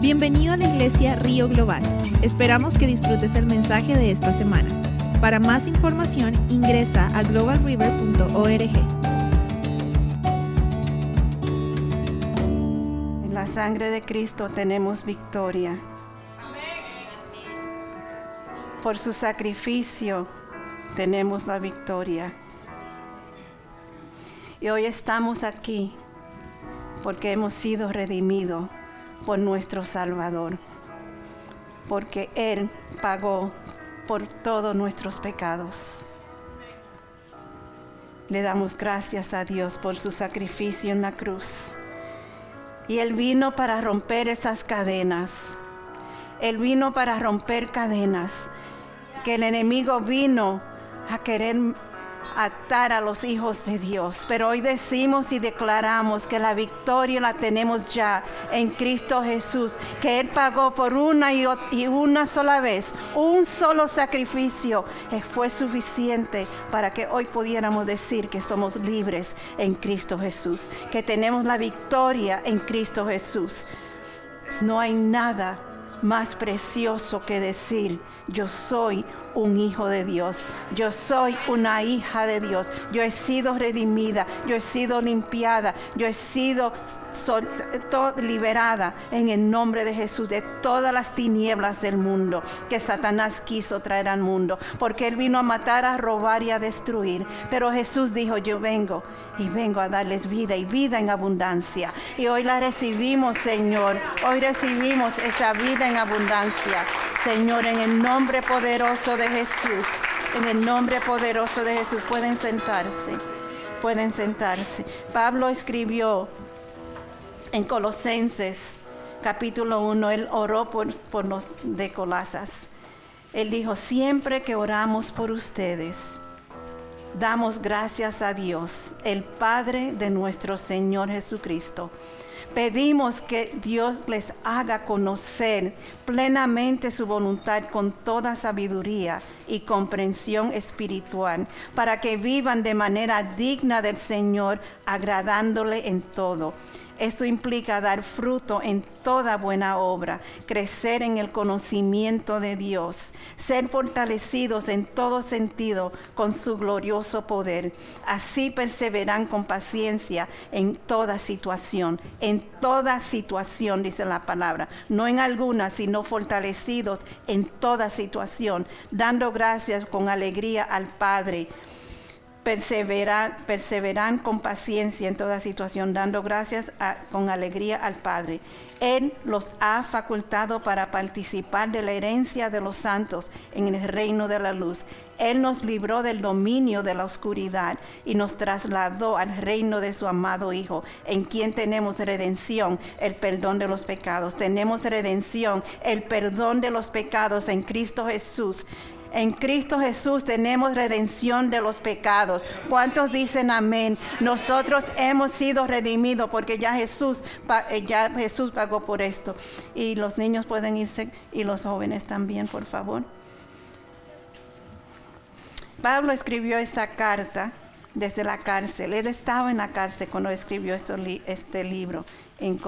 Bienvenido a la iglesia Río Global. Esperamos que disfrutes el mensaje de esta semana. Para más información ingresa a globalriver.org. En la sangre de Cristo tenemos victoria. Por su sacrificio tenemos la victoria. Y hoy estamos aquí porque hemos sido redimidos por nuestro Salvador, porque Él pagó por todos nuestros pecados. Le damos gracias a Dios por su sacrificio en la cruz. Y Él vino para romper esas cadenas. Él vino para romper cadenas. Que el enemigo vino a querer atar a los hijos de Dios. Pero hoy decimos y declaramos que la victoria la tenemos ya en Cristo Jesús, que Él pagó por una y, una sola vez, un solo sacrificio, que fue suficiente para que hoy pudiéramos decir que somos libres en Cristo Jesús, que tenemos la victoria en Cristo Jesús. No hay nada más precioso que decir, yo soy un hijo de Dios, yo soy una hija de Dios, yo he sido redimida, yo he sido limpiada, yo he sido liberada en el nombre de Jesús de todas las tinieblas del mundo que Satanás quiso traer al mundo, porque él vino a matar, a robar y a destruir. Pero Jesús dijo, yo vengo y vengo a darles vida y vida en abundancia. Y hoy la recibimos, Señor. Hoy recibimos esa vida en abundancia. Señor, en el nombre poderoso de Jesús, en el nombre poderoso de Jesús, pueden sentarse, pueden sentarse. Pablo escribió en Colosenses capítulo 1, él oró por, los de Colasas. Él dijo, siempre que oramos por ustedes, damos gracias a Dios, el Padre de nuestro Señor Jesucristo Pedimos que Dios les haga conocer plenamente su voluntad con toda sabiduría y comprensión espiritual, para que vivan de manera digna del Señor, agradándole en todo esto implica dar fruto en toda buena obra, crecer en el conocimiento de Dios, ser fortalecidos en todo sentido con su glorioso poder. Así perseveran con paciencia en toda situación, en toda situación, dice la palabra, no en algunas, sino fortalecidos en toda situación, dando gracias con alegría al Padre perseveran, con paciencia en toda situación, dando gracias con alegría al Padre. Él los ha facultado para participar de la herencia de los santos en el reino de la luz. Él nos libró del dominio de la oscuridad y nos trasladó al reino de su amado Hijo, en quien tenemos redención, el perdón de los pecados. Tenemos redención, el perdón de los pecados en Cristo Jesús. En Cristo Jesús tenemos redención de los pecados. ¿Cuántos dicen amén? Nosotros hemos sido redimidos porque ya Jesús, eh, ya Jesús pagó por esto. Y los niños pueden irse y los jóvenes también, por favor. Pablo escribió esta carta desde la cárcel. Él estaba en la cárcel cuando escribió este libro en,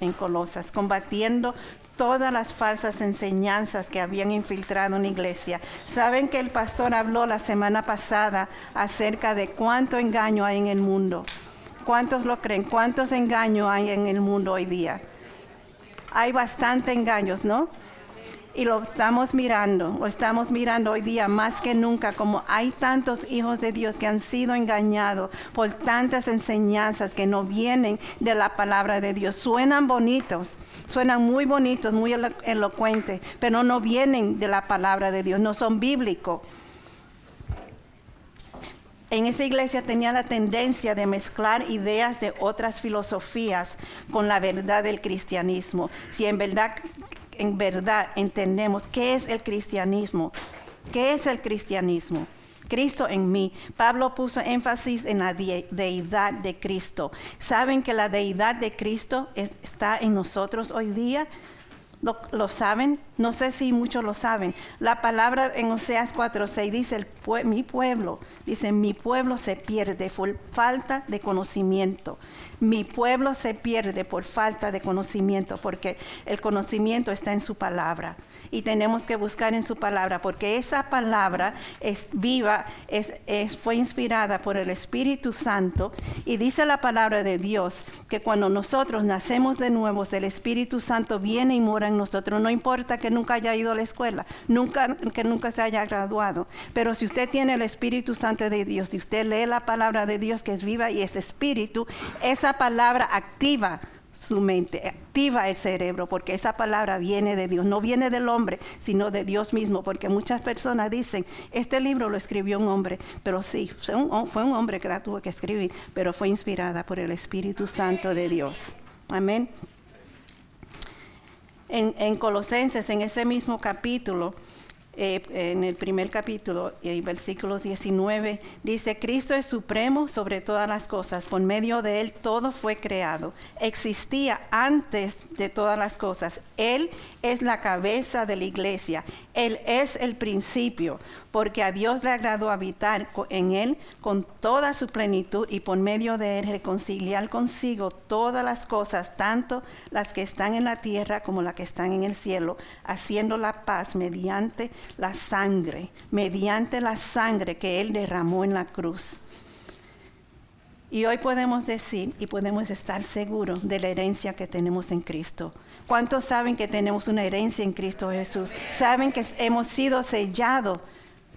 en Colosas, combatiendo todas las falsas enseñanzas que habían infiltrado en la iglesia. Saben que el pastor habló la semana pasada acerca de cuánto engaño hay en el mundo. ¿Cuántos lo creen? ¿Cuántos engaños hay en el mundo hoy día? Hay bastante engaños, ¿no? Y lo estamos mirando, lo estamos mirando hoy día más que nunca, como hay tantos hijos de Dios que han sido engañados por tantas enseñanzas que no vienen de la palabra de Dios. Suenan bonitos, suenan muy bonitos, muy elocuentes, pero no vienen de la palabra de Dios, no son bíblicos. En esa iglesia tenía la tendencia de mezclar ideas de otras filosofías con la verdad del cristianismo. Si en verdad en verdad entendemos qué es el cristianismo. ¿Qué es el cristianismo? Cristo en mí. Pablo puso énfasis en la deidad de Cristo. ¿Saben que la deidad de Cristo está en nosotros hoy día? ¿Lo, saben? No sé si muchos lo saben. La palabra en Oseas 4:6 dice, el mi pueblo, dice, mi pueblo se pierde por falta de conocimiento. Mi pueblo se pierde por falta de conocimiento, porque el conocimiento está en su palabra. Y tenemos que buscar en su palabra, porque esa palabra es viva, es, fue inspirada por el Espíritu Santo. Y dice la palabra de Dios que cuando nosotros nacemos de nuevo, el Espíritu Santo viene y mora en nosotros. No importa que nunca haya ido a la escuela, nunca, que nunca se haya graduado. Pero si usted tiene el Espíritu Santo de Dios, si usted lee la palabra de Dios que es viva y es espíritu, esa palabra activa su mente, activa el cerebro, porque esa palabra viene de Dios, no viene del hombre, sino de Dios mismo, porque muchas personas dicen, este libro lo escribió un hombre, pero sí, fue un, hombre que la tuvo que escribir, pero fue inspirada por el Espíritu Santo de Dios. Amén. En, en Colosenses, en ese mismo capítulo, eh, en el primer capítulo, y versículos 19, dice, Cristo es supremo sobre todas las cosas, por medio de Él todo fue creado, existía antes de todas las cosas, Él es la cabeza de la iglesia, Él es el principio, porque a Dios le agradó habitar en Él con toda su plenitud y por medio de Él reconciliar consigo todas las cosas, tanto las que están en la tierra como las que están en el cielo, haciendo la paz mediante la sangre, mediante la sangre que Él derramó en la cruz. Y hoy podemos decir y podemos estar seguros de la herencia que tenemos en Cristo. ¿Cuántos saben que tenemos una herencia en Cristo Jesús? Saben que hemos sido sellados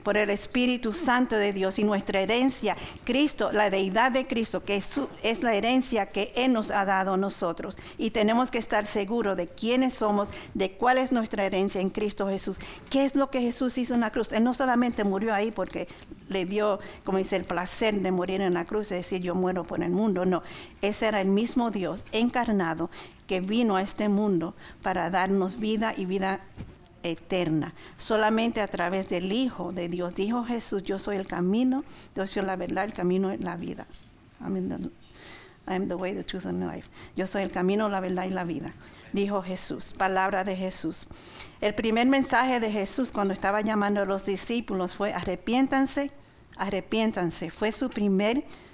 por el Espíritu Santo de Dios y nuestra herencia, Cristo, la deidad de Cristo, que es, es, la herencia que Él nos ha dado a nosotros. Y tenemos que estar seguros de quiénes somos, de cuál es nuestra herencia en Cristo Jesús. ¿Qué es lo que Jesús hizo en la cruz? Él no solamente murió ahí porque le dio, como dice, el placer de morir en la cruz, es decir, yo muero por el mundo. No, ese era el mismo Dios encarnado que vino a este mundo para darnos vida y vida eterna, solamente a través del Hijo de Dios. Dijo Jesús, yo soy el camino, yo soy la verdad, el camino y la vida. The way, the truth and life. Yo soy el camino, la verdad y la vida. Dijo Jesús, palabra de Jesús. El primer mensaje de Jesús cuando estaba llamando a los discípulos fue arrepiéntanse, arrepiéntanse. Fue su primer mensaje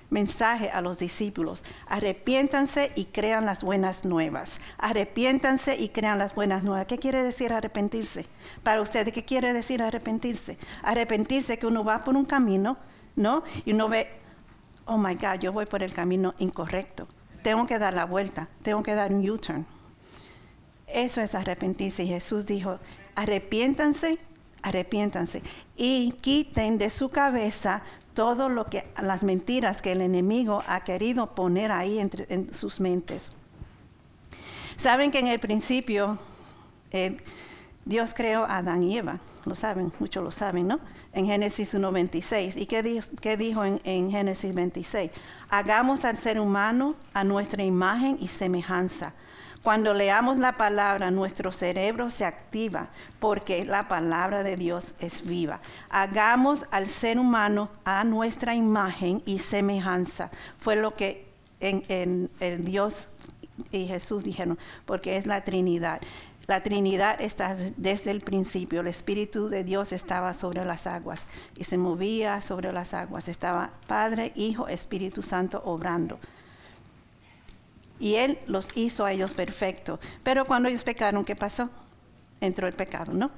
a los discípulos. Arrepiéntanse y crean las buenas nuevas. Arrepiéntanse y crean las buenas nuevas. ¿Qué quiere decir arrepentirse? Para ustedes, ¿qué quiere decir arrepentirse? Arrepentirse que uno va por un camino, ¿no? Y uno ve, oh my God, yo voy por el camino incorrecto. Tengo que dar la vuelta, tengo que dar un U-turn. Eso es arrepentirse. Y Jesús dijo, arrepiéntanse arrepiéntanse y quiten de su cabeza todo lo que las mentiras que el enemigo ha querido poner ahí entre, en sus mentes. Saben que en el principio eh, Dios creó a Adán y Eva, lo saben, muchos lo saben, ¿no? En Génesis 1.26. ¿Y qué qué dijo en, en Génesis 26? Hagamos al ser humano a nuestra imagen y semejanza cuando leamos la palabra, nuestro cerebro se activa porque la palabra de Dios es viva. Hagamos al ser humano a nuestra imagen y semejanza. Fue lo que en, Dios y Jesús dijeron, porque es la Trinidad. La Trinidad está desde el principio. El Espíritu de Dios estaba sobre las aguas y se movía sobre las aguas. Estaba Padre, Hijo, Espíritu Santo obrando y Él los hizo a ellos perfectos. Pero cuando ellos pecaron, ¿qué pasó? Entró el pecado, ¿no?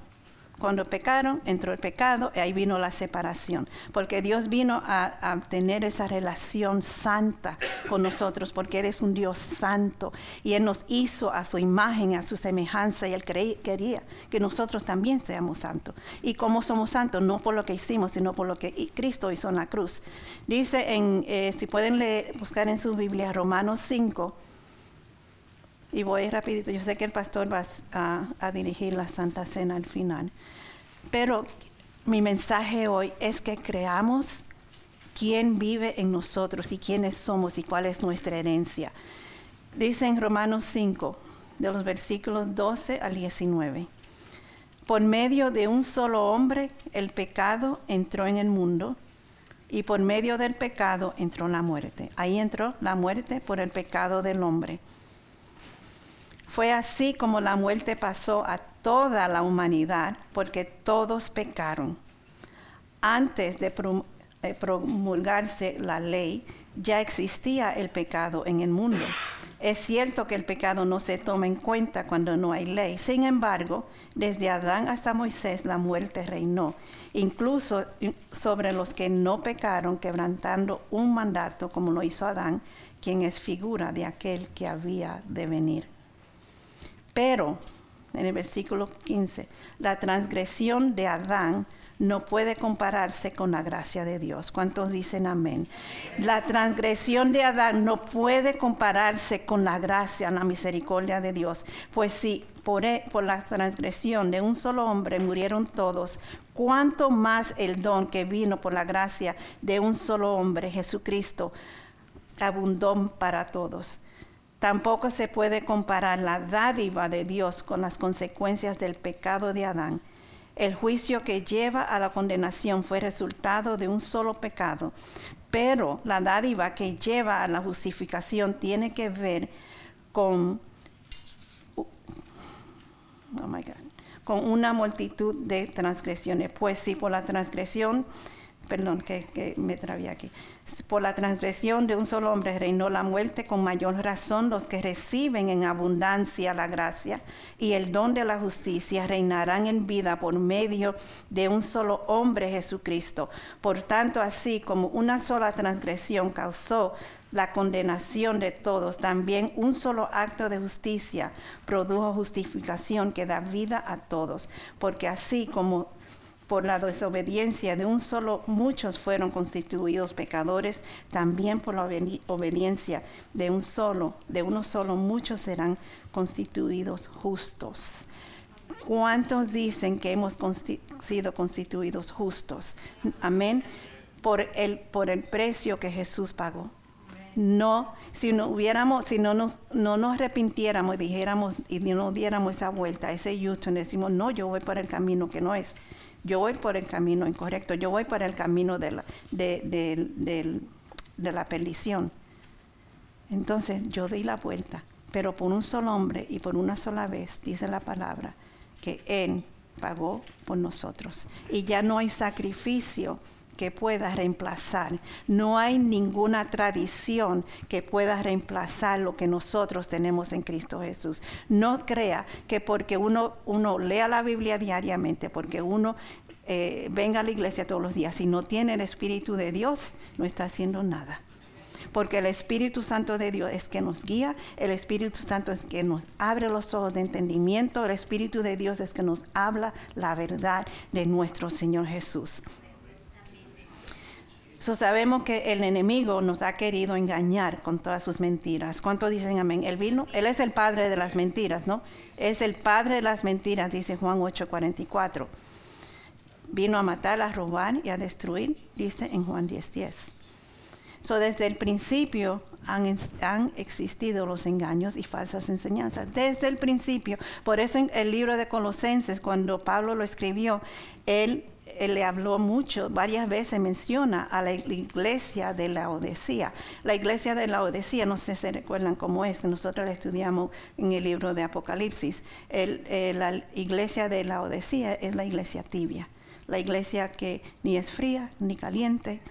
Cuando pecaron, entró el pecado y ahí vino la separación. Porque Dios vino a, tener esa relación santa con nosotros, porque Él es un Dios santo. Y Él nos hizo a su imagen, a su semejanza, y Él quería que nosotros también seamos santos. ¿Y cómo somos santos? No por lo que hicimos, sino por lo que Cristo hizo en la cruz. Dice, en, eh, si pueden buscar en su Biblia, Romanos 5 y voy rapidito, yo sé que el pastor va a, dirigir la Santa Cena al final. Pero mi mensaje hoy es que creamos quién vive en nosotros y quiénes somos y cuál es nuestra herencia. Dice en Romanos 5, de los versículos 12 al 19. Por medio de un solo hombre el pecado entró en el mundo y por medio del pecado entró la muerte. Ahí entró la muerte por el pecado del hombre Fue así como la muerte pasó a toda la humanidad, porque todos pecaron. Antes de promulgarse la ley, ya existía el pecado en el mundo. Es cierto que el pecado no se toma en cuenta cuando no hay ley. Sin embargo, desde Adán hasta Moisés la muerte reinó, incluso sobre los que no pecaron, quebrantando un mandato como lo hizo Adán, quien es figura de aquel que había de venir. Pero, en el versículo 15, la transgresión de Adán no puede compararse con la gracia de Dios. ¿Cuántos dicen amén? La transgresión de Adán no puede compararse con la gracia, la misericordia de Dios. Pues si por, e, la transgresión de un solo hombre murieron todos, ¿cuánto más el don que vino por la gracia de un solo hombre, Jesucristo, abundó para todos? Tampoco se puede comparar la dádiva de Dios con las consecuencias del pecado de Adán el juicio que lleva a la condenación fue resultado de un solo pecado, pero la dádiva que lleva a la justificación tiene que ver con, oh con una multitud de transgresiones. Pues si por la transgresión, perdón, que, que me trabé aquí por la transgresión de un solo hombre reinó la muerte, con mayor razón los que reciben en abundancia la gracia y el don de la justicia reinarán en vida por medio de un solo hombre Jesucristo. Por tanto, así como una sola transgresión causó la condenación de todos, también un solo acto de justicia produjo justificación que da vida a todos, porque así como por la desobediencia de un solo muchos fueron constituidos pecadores, también por la obediencia de un solo, de uno solo muchos serán constituidos justos. ¿Cuántos dicen que hemos sido constituidos justos? Amén. Por el, por el precio que Jesús pagó. No, si no hubiéramos, si no nos, no nos arrepintiéramos y dijéramos y no diéramos esa vuelta, ese justo, decimos, no, yo voy por el camino que no es yo voy por el camino incorrecto, yo voy por el camino de la, perdición. Entonces yo di la vuelta, pero por un solo hombre y por una sola vez, dice la palabra, que Él pagó por nosotros. Y ya no hay sacrificio que pueda reemplazar. No hay ninguna tradición que pueda reemplazar lo que nosotros tenemos en Cristo Jesús. No crea que porque uno, uno lea la Biblia diariamente, porque uno eh, venga a la iglesia todos los días, si no tiene el Espíritu de Dios, no está haciendo nada. Porque el Espíritu Santo de Dios es que nos guía, el Espíritu Santo es que nos abre los ojos de entendimiento, el Espíritu de Dios es que nos habla la verdad de nuestro Señor Jesús sabemos que el enemigo nos ha querido engañar con todas sus mentiras. ¿Cuántos dicen amén? Él vino, él es el padre de las mentiras, ¿no? Es el padre de las mentiras, dice Juan 8:44. Vino a matar, a robar y a destruir, dice en Juan 10:10. So, desde el principio han, han, existido los engaños y falsas enseñanzas. Desde el principio. Por eso en el libro de Colosenses, cuando Pablo lo escribió, él él le habló mucho, varias veces menciona a la iglesia de la Odesía. La iglesia de la Odesía, no sé si se recuerdan cómo es, nosotros la estudiamos en el libro de Apocalipsis. Eh, la iglesia de la Odesía es la iglesia tibia, la iglesia que ni es fría ni caliente,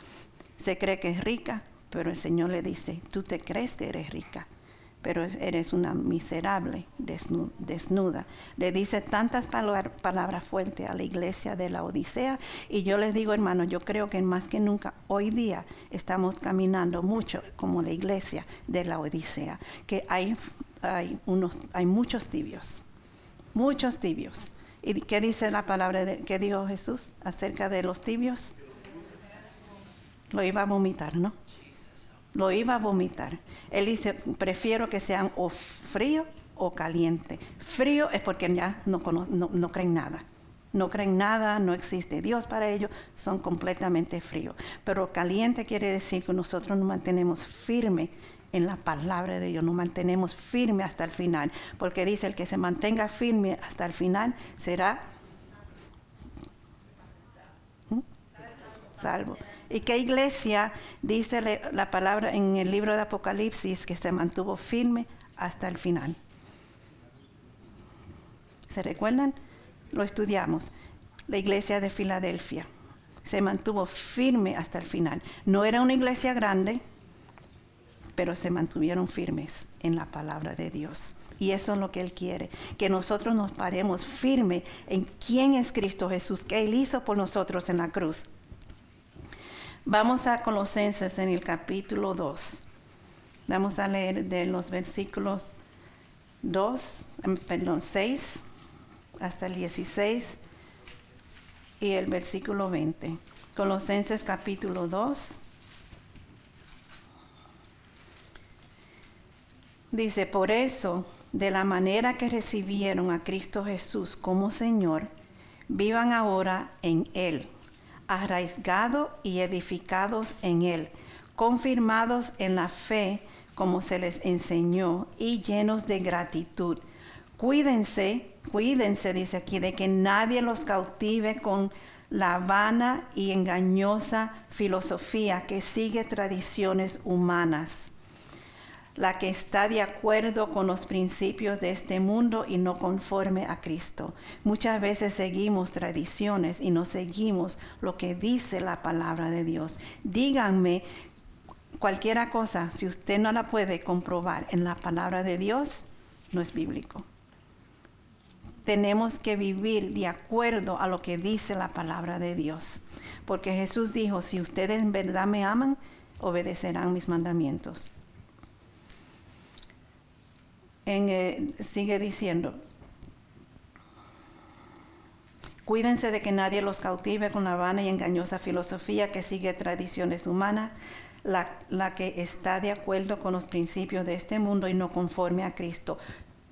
se cree que es rica, pero el Señor le dice, tú te crees que eres rica, pero eres una miserable desnuda. Le dice tantas palabras fuertes a la iglesia de la Odisea y yo les digo, hermano, yo creo que más que nunca hoy día estamos caminando mucho como la iglesia de la Odisea, que hay, hay, unos, hay muchos tibios, muchos tibios. ¿Y qué dice la palabra de, que dijo Jesús acerca de los tibios? Lo iba a vomitar, ¿no? Lo iba a vomitar. Él dice, prefiero que sean o frío o caliente. Frío es porque ya no, creen nada. No creen nada, no existe Dios para ellos, son completamente fríos. Pero caliente quiere decir que nosotros nos mantenemos firmes en la palabra de Dios, nos mantenemos firmes hasta el final. Porque dice, el que se mantenga firme hasta el final será ¿Mm? salvo. ¿Y qué iglesia dice la palabra en el libro de Apocalipsis que se mantuvo firme hasta el final? ¿Se recuerdan? Lo estudiamos. La iglesia de Filadelfia se mantuvo firme hasta el final. No era una iglesia grande, pero se mantuvieron firmes en la palabra de Dios. Y eso es lo que Él quiere, que nosotros nos paremos firme en quién es Cristo Jesús, que Él hizo por nosotros en la cruz. Vamos a Colosenses en el capítulo 2. Vamos a leer de los versículos 2, em, perdón, 6 hasta el 16 y el versículo 20. Colosenses capítulo 2. Dice, por eso, de la manera que recibieron a Cristo Jesús como Señor, vivan ahora en Él, arraigados y edificados en Él, confirmados en la fe como se les enseñó y llenos de gratitud. Cuídense, cuídense, dice aquí, de que nadie los cautive con la vana y engañosa filosofía que sigue tradiciones humanas, la que está de acuerdo con los principios de este mundo y no conforme a Cristo. Muchas veces seguimos tradiciones y no seguimos lo que dice la palabra de Dios. Díganme cualquiera cosa, si usted no la puede comprobar en la palabra de Dios, no es bíblico. Tenemos que vivir de acuerdo a lo que dice la palabra de Dios. Porque Jesús dijo, si ustedes en verdad me aman, obedecerán mis mandamientos. Eh, sigue diciendo, Cuídense de que nadie los cautive con la vana y engañosa filosofía que sigue tradiciones humanas, la, que está de acuerdo con los principios de este mundo y no conforme a Cristo.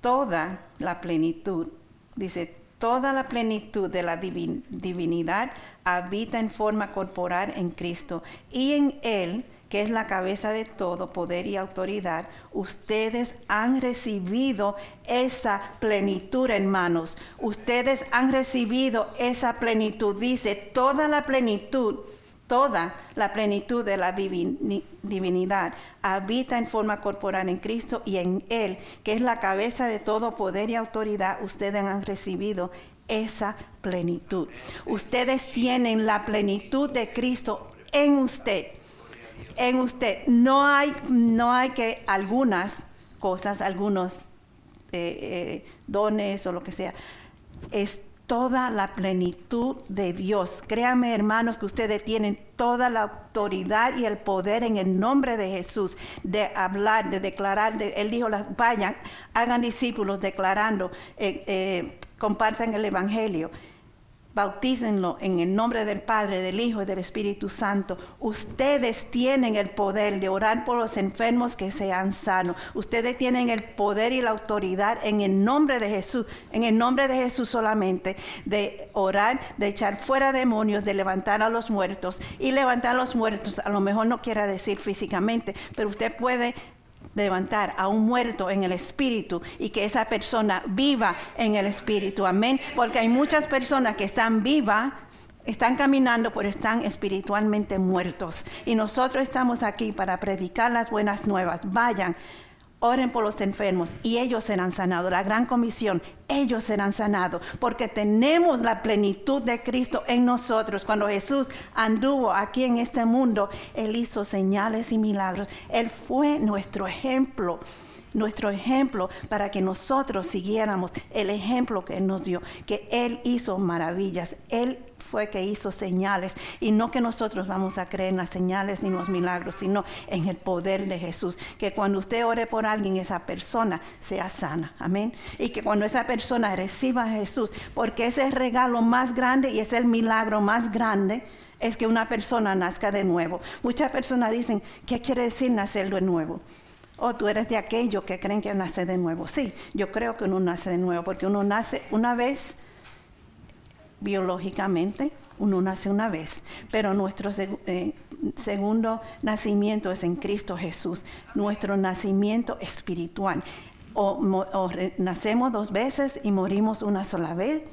Toda la plenitud, dice, toda la plenitud de la divinidad habita en forma corporal en Cristo y en Él que es la cabeza de todo poder y autoridad, ustedes han recibido esa plenitud, hermanos. Ustedes han recibido esa plenitud. Dice, toda la plenitud toda la plenitud de la divinidad habita en forma corporal en Cristo y en Él, que es la cabeza de todo poder y autoridad, ustedes han recibido esa plenitud. Ustedes tienen la plenitud de Cristo en usted. En usted. No hay, no hay que algunas cosas, algunos eh, eh, dones o lo que sea. Es toda la plenitud de Dios. Créanme, hermanos, que ustedes tienen toda la autoridad y el poder en el nombre de Jesús de hablar, de declarar. él dijo, vayan, hagan discípulos declarando, eh, eh, compartan el Evangelio bautícenlo en el nombre del Padre, del Hijo y del Espíritu Santo. Ustedes tienen el poder de orar por los enfermos que sean sanos. Ustedes tienen el poder y la autoridad en el nombre de Jesús, en el nombre de Jesús solamente, de orar, de echar fuera demonios, de levantar a los muertos. Y levantar a los muertos, a lo mejor no quiera decir físicamente, pero usted puede levantar a un muerto en el espíritu y que esa persona viva en el espíritu. Amén. Porque hay muchas personas que están vivas, están caminando, pero están espiritualmente muertos. Y nosotros estamos aquí para predicar las buenas nuevas. Vayan oren por los enfermos y ellos serán sanados. La gran comisión, ellos serán sanados porque tenemos la plenitud de Cristo en nosotros. Cuando Jesús anduvo aquí en este mundo, Él hizo señales y milagros. Él fue nuestro ejemplo nuestro ejemplo para que nosotros siguiéramos el ejemplo que Él nos dio, que Él hizo maravillas, Él fue que hizo señales y no que nosotros vamos a creer en las señales ni los milagros, sino en el poder de Jesús. Que cuando usted ore por alguien, esa persona sea sana. Amén. Y que cuando esa persona reciba a Jesús, porque ese es el regalo más grande y es el milagro más grande es que una persona nazca de nuevo. Muchas personas dicen, ¿qué quiere decir nacer de nuevo? O oh, tú eres de aquellos que creen que nace de nuevo. Sí, yo creo que uno nace de nuevo, porque uno nace una vez biológicamente, uno nace una vez, pero nuestro eh, segundo nacimiento es en Cristo Jesús, nuestro nacimiento espiritual. O, nacemos dos veces y morimos una sola vez,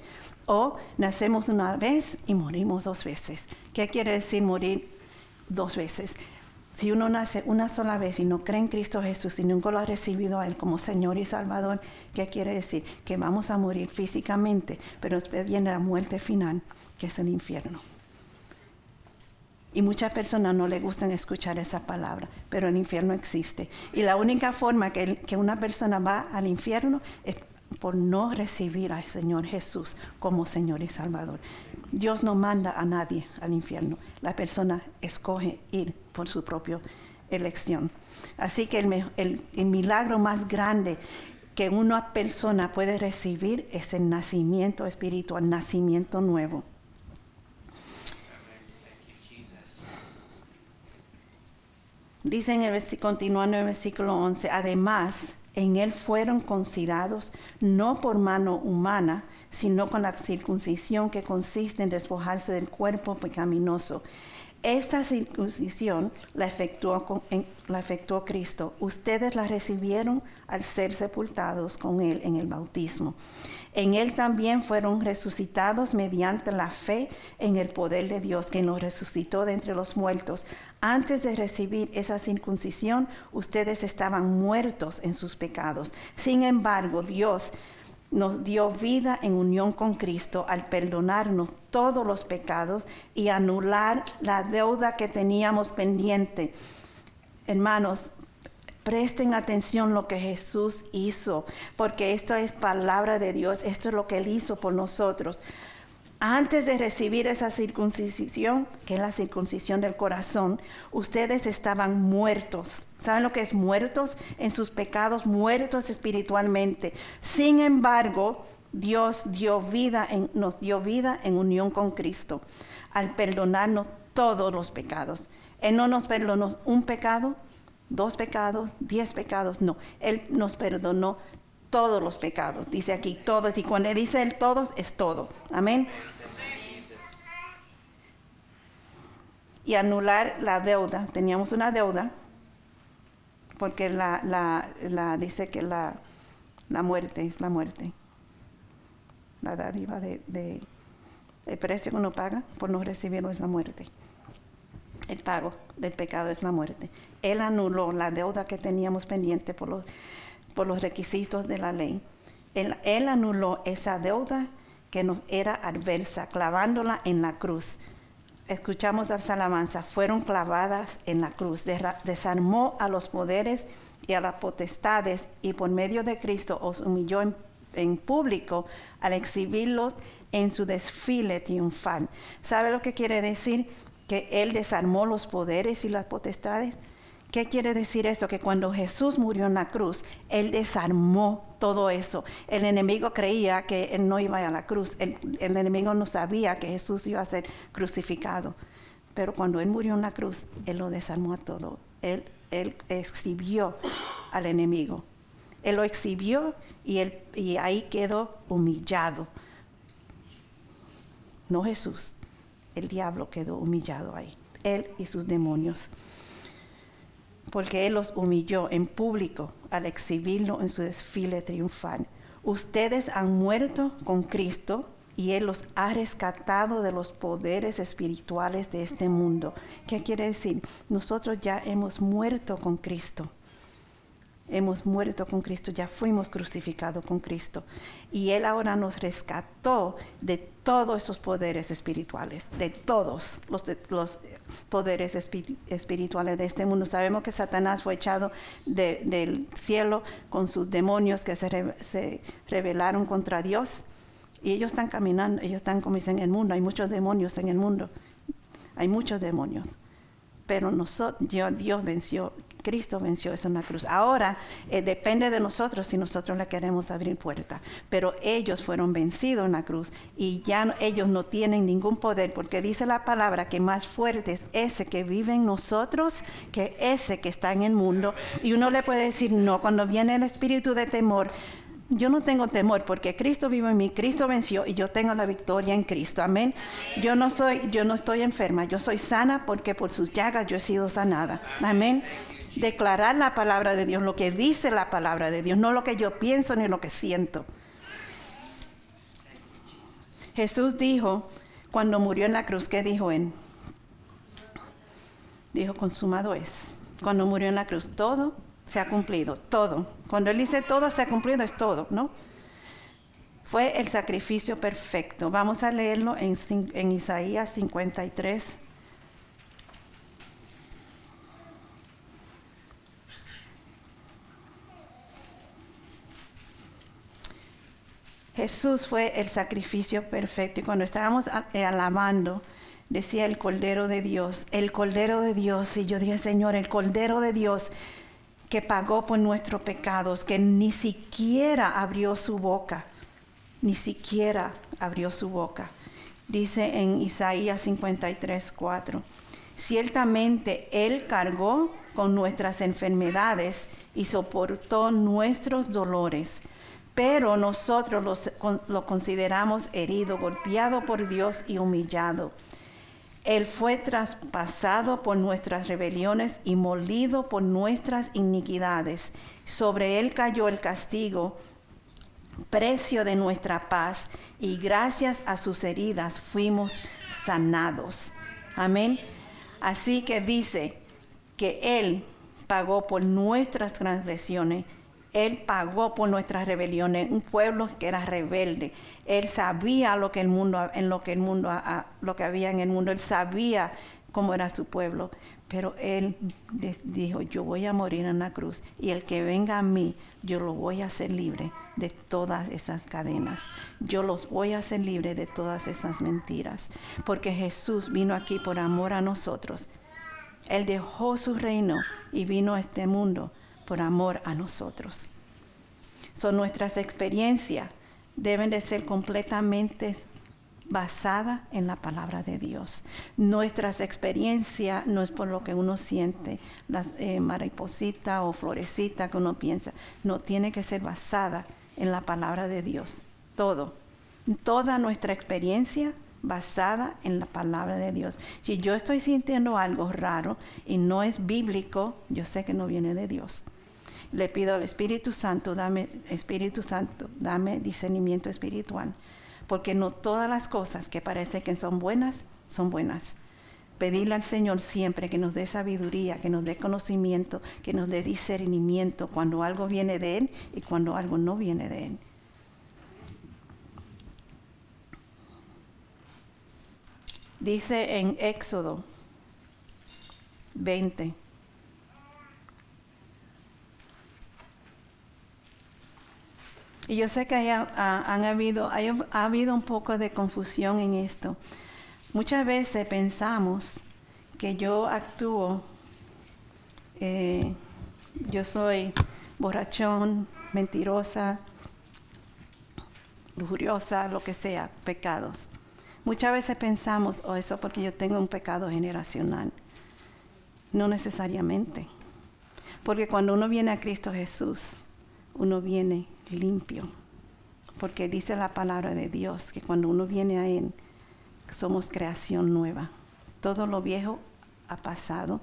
o nacemos una vez y morimos dos veces. ¿Qué quiere decir morir dos veces? Si uno nace una sola vez y no cree en Cristo Jesús y nunca lo ha recibido a Él como Señor y Salvador, ¿qué quiere decir? Que vamos a morir físicamente, pero después viene la muerte final, que es el infierno. Y muchas personas no les gustan escuchar esa palabra, pero el infierno existe. Y la única forma que, que una persona va al infierno es por no recibir al Señor Jesús como Señor y Salvador. Dios no manda a nadie al infierno. La persona escoge ir por su propia elección. Así que el, milagro más grande que una persona puede recibir es el nacimiento espiritual, nacimiento nuevo. Dice en el continuando en el versículo 11, además, en él fueron considerados no por mano humana, sino con la circuncisión que consiste en despojarse del cuerpo pecaminoso. Esta circuncisión la efectuó, la efectuó Cristo. Ustedes la recibieron al ser sepultados con Él en el bautismo. En Él también fueron resucitados mediante la fe en el poder de Dios, que nos resucitó de entre los muertos. Antes de recibir esa circuncisión, ustedes estaban muertos en sus pecados. Sin embargo, Dios nos dio vida en unión con Cristo al perdonarnos todos los pecados y anular la deuda que teníamos pendiente. Hermanos, presten atención lo que Jesús hizo, porque esto es palabra de Dios, esto es lo que Él hizo por nosotros. Antes de recibir esa circuncisión, que es la circuncisión del corazón, ustedes estaban muertos. ¿Saben lo que es muertos en sus pecados, muertos espiritualmente? Sin embargo, Dios dio vida nos dio vida en unión con Cristo al perdonarnos todos los pecados. Él no nos perdonó un pecado, dos pecados, diez pecados, no. Él nos perdonó todos los pecados. Dice aquí todos. Y cuando dice el todos, es todo. Amén. Y anular la deuda. Teníamos una deuda. Porque la, la, dice que la, la, muerte es la muerte. La dádiva de, de, el precio que uno paga por no recibirlo es la muerte. El pago del pecado es la muerte. Él anuló la deuda que teníamos pendiente por los por los requisitos de la ley. Él, anuló esa deuda que nos era adversa, clavándola en la cruz. Escuchamos al salamanza, fueron clavadas en la cruz, desarmó a los poderes y a las potestades y por medio de Cristo os humilló en público al exhibirlos en su desfile triunfal. ¿Sabe lo que quiere decir? Que Él desarmó los poderes y las potestades. ¿Qué quiere decir eso? Que cuando Jesús murió en la cruz, Él desarmó todo eso. El enemigo creía que Él no iba a la cruz. El, enemigo no sabía que Jesús iba a ser crucificado. Pero cuando Él murió en la cruz, Él lo desarmó a todo. Él, él exhibió al enemigo. Él lo exhibió y, él, y ahí quedó humillado. No Jesús, el diablo quedó humillado ahí. Él y sus demonios porque Él los humilló en público al exhibirlo en su desfile triunfal. Ustedes han muerto con Cristo y Él los ha rescatado de los poderes espirituales de este mundo. ¿Qué quiere decir? Nosotros ya hemos muerto con Cristo hemos muerto con Cristo, ya fuimos crucificados con Cristo. Y Él ahora nos rescató de todos esos poderes espirituales, de todos los, poderes espirituales de este mundo. Sabemos que Satanás fue echado del cielo con sus demonios que se, rebelaron contra Dios. Y ellos están caminando, ellos están como dicen en el mundo, hay muchos demonios en el mundo, hay muchos demonios pero nosotros, Dios, venció, Cristo venció eso en la cruz. Ahora eh, depende de nosotros si nosotros le queremos abrir puerta, pero ellos fueron vencidos en la cruz y ya ellos no tienen ningún poder porque dice la palabra que más fuerte es ese que vive en nosotros que ese que está en el mundo. Y uno le puede decir, no, cuando viene el espíritu de temor, yo no tengo temor porque Cristo vive en mí, Cristo venció y yo tengo la victoria en Cristo. Amén. Yo no soy, yo no estoy enferma, yo soy sana porque por sus llagas yo he sido sanada. Amén. Declarar la palabra de Dios, lo que dice la palabra de Dios, no lo que yo pienso ni lo que siento. Jesús dijo cuando murió en la cruz, ¿qué dijo él? dijo, consumado es. Cuando murió en la cruz, todo se ha cumplido, todo. Cuando Él dice todo se ha cumplido, es todo, ¿no? Fue el sacrificio perfecto. Vamos a leerlo en, en Isaías 53. Jesús fue el sacrificio perfecto. Y cuando estábamos eh, alabando, decía el Cordero de Dios, el Cordero de Dios. Y yo dije, Señor, el Cordero de Dios que pagó por nuestros pecados, que ni siquiera abrió su boca, ni siquiera abrió su boca. Dice en Isaías 53, 4, ciertamente Él cargó con nuestras enfermedades y soportó nuestros dolores pero nosotros lo consideramos herido, golpeado por Dios y humillado. Él fue traspasado por nuestras rebeliones y molido por nuestras iniquidades. Sobre él cayó el castigo, precio de nuestra paz, y gracias a sus heridas fuimos sanados. Amén. Así que dice que él pagó por nuestras transgresiones él pagó por nuestras rebeliones, un pueblo que era rebelde. Él sabía lo que el mundo, en lo que el mundo, lo que había en el mundo. Él sabía cómo era su pueblo. Pero él dijo, yo voy a morir en la cruz y el que venga a mí, yo lo voy a hacer libre de todas esas cadenas. Yo los voy a hacer libre de todas esas mentiras. Porque Jesús vino aquí por amor a nosotros. Él dejó su reino y vino a este mundo por amor a nosotros. Son nuestras experiencias deben de ser completamente basadas en la palabra de Dios. Nuestras experiencias no es por lo que uno siente, la eh, mariposita o florecita que uno piensa, no tiene que ser basada en la palabra de Dios. Todo, toda nuestra experiencia basada en la palabra de Dios. Si yo estoy sintiendo algo raro y no es bíblico, yo sé que no viene de Dios. Le pido al Espíritu Santo, dame, Espíritu Santo, dame discernimiento espiritual, porque no todas las cosas que parecen que son buenas, son buenas. Pedirle al Señor siempre que nos dé sabiduría, que nos dé conocimiento, que nos dé discernimiento cuando algo viene de Él y cuando algo no viene de Él. Dice en Éxodo 20. Y yo sé que han habido, ha habido un poco de confusión en esto. Muchas veces pensamos que yo actúo, eh, yo soy borrachón, mentirosa, lujuriosa, lo que sea, pecados. Muchas veces pensamos, oh, eso porque yo tengo un pecado generacional. No necesariamente. Porque cuando uno viene a Cristo Jesús, uno viene limpio. Porque dice la palabra de Dios que cuando uno viene a Él, somos creación nueva. Todo lo viejo ha pasado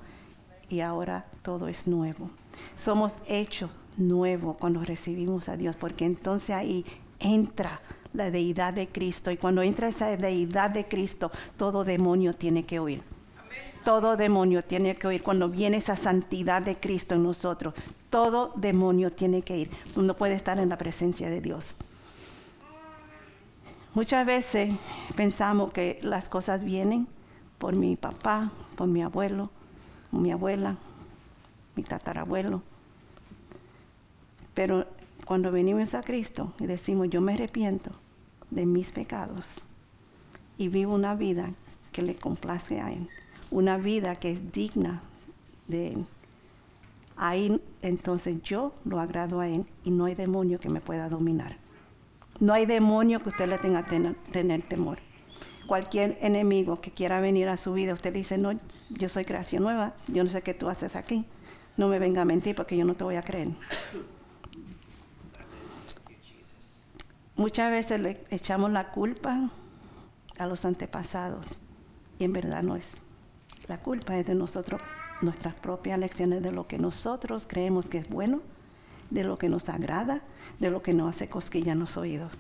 y ahora todo es nuevo. Somos hechos nuevo cuando recibimos a Dios, porque entonces ahí entra la deidad de Cristo. Y cuando entra esa deidad de Cristo, todo demonio tiene que oír. Todo demonio tiene que oír. Cuando viene esa santidad de Cristo en nosotros, todo demonio tiene que ir. No puede estar en la presencia de Dios. Muchas veces pensamos que las cosas vienen por mi papá, por mi abuelo, mi abuela, mi tatarabuelo. Pero cuando venimos a Cristo y decimos, yo me arrepiento de mis pecados y vivo una vida que le complace a Él, una vida que es digna de Él, ahí entonces yo lo agrado a Él y no hay demonio que me pueda dominar. No hay demonio que usted le tenga que tener, temor. Cualquier enemigo que quiera venir a su vida, usted le dice, no, yo soy creación nueva, yo no sé qué tú haces aquí. No me venga a mentir porque yo no te voy a creer. Muchas veces le echamos la culpa a los antepasados y en verdad no es. La culpa es de nosotros nuestras propias lecciones de lo que nosotros creemos que es bueno, de lo que nos agrada, de lo que nos hace cosquilla en los oídos.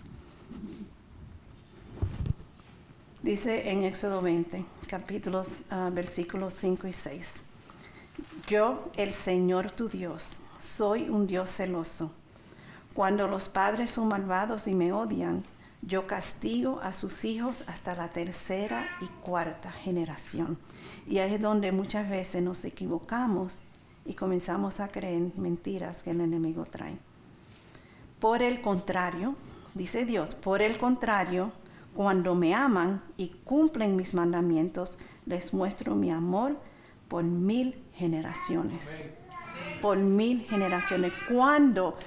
Dice en Éxodo 20, capítulos, ah, versículos 5 y 6. Yo, el Señor tu Dios, soy un Dios celoso. Cuando los padres son malvados y me odian, yo castigo a sus hijos hasta la tercera y cuarta generación. Y ahí es donde muchas veces nos equivocamos y comenzamos a creer mentiras que el enemigo trae. Por el contrario, dice Dios, por el contrario, cuando me aman y cumplen mis mandamientos, les muestro mi amor por mil generaciones. Por mil generaciones. Cuando,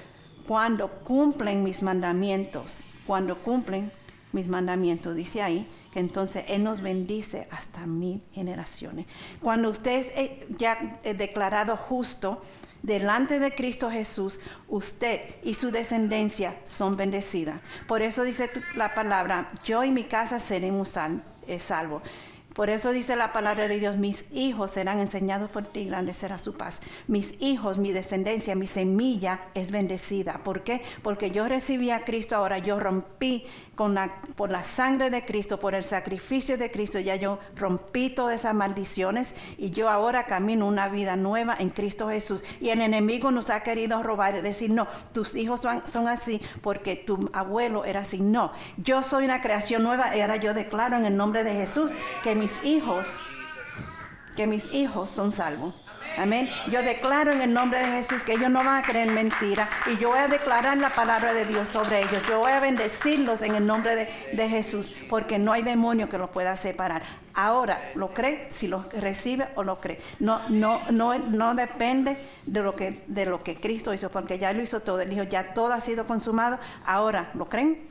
cuando cumplen mis mandamientos, cuando cumplen mis mandamientos, dice ahí, que entonces Él nos bendice hasta mil generaciones. Cuando usted es eh, ya declarado justo delante de Cristo Jesús, usted y su descendencia son bendecidas. Por eso dice la palabra, yo y mi casa seremos eh, salvos. Por eso dice la palabra de Dios, mis hijos serán enseñados por ti, grande será su paz. Mis hijos, mi descendencia, mi semilla es bendecida. ¿Por qué? Porque yo recibí a Cristo, ahora yo rompí con la, por la sangre de Cristo, por el sacrificio de Cristo, ya yo rompí todas esas maldiciones y yo ahora camino una vida nueva en Cristo Jesús. Y el enemigo nos ha querido robar decir, no, tus hijos son, son así porque tu abuelo era así. No, yo soy una creación nueva y ahora yo declaro en el nombre de Jesús que mis hijos, que mis hijos son salvos. Amén. Yo declaro en el nombre de Jesús que ellos no van a creer mentira y yo voy a declarar la palabra de Dios sobre ellos. Yo voy a bendecirlos en el nombre de, de Jesús porque no hay demonio que los pueda separar. Ahora, ¿lo cree? Si lo recibe o lo cree. No, no, no, no depende de lo, que, de lo que Cristo hizo porque ya lo hizo todo. Él dijo, ya todo ha sido consumado. Ahora, ¿lo creen?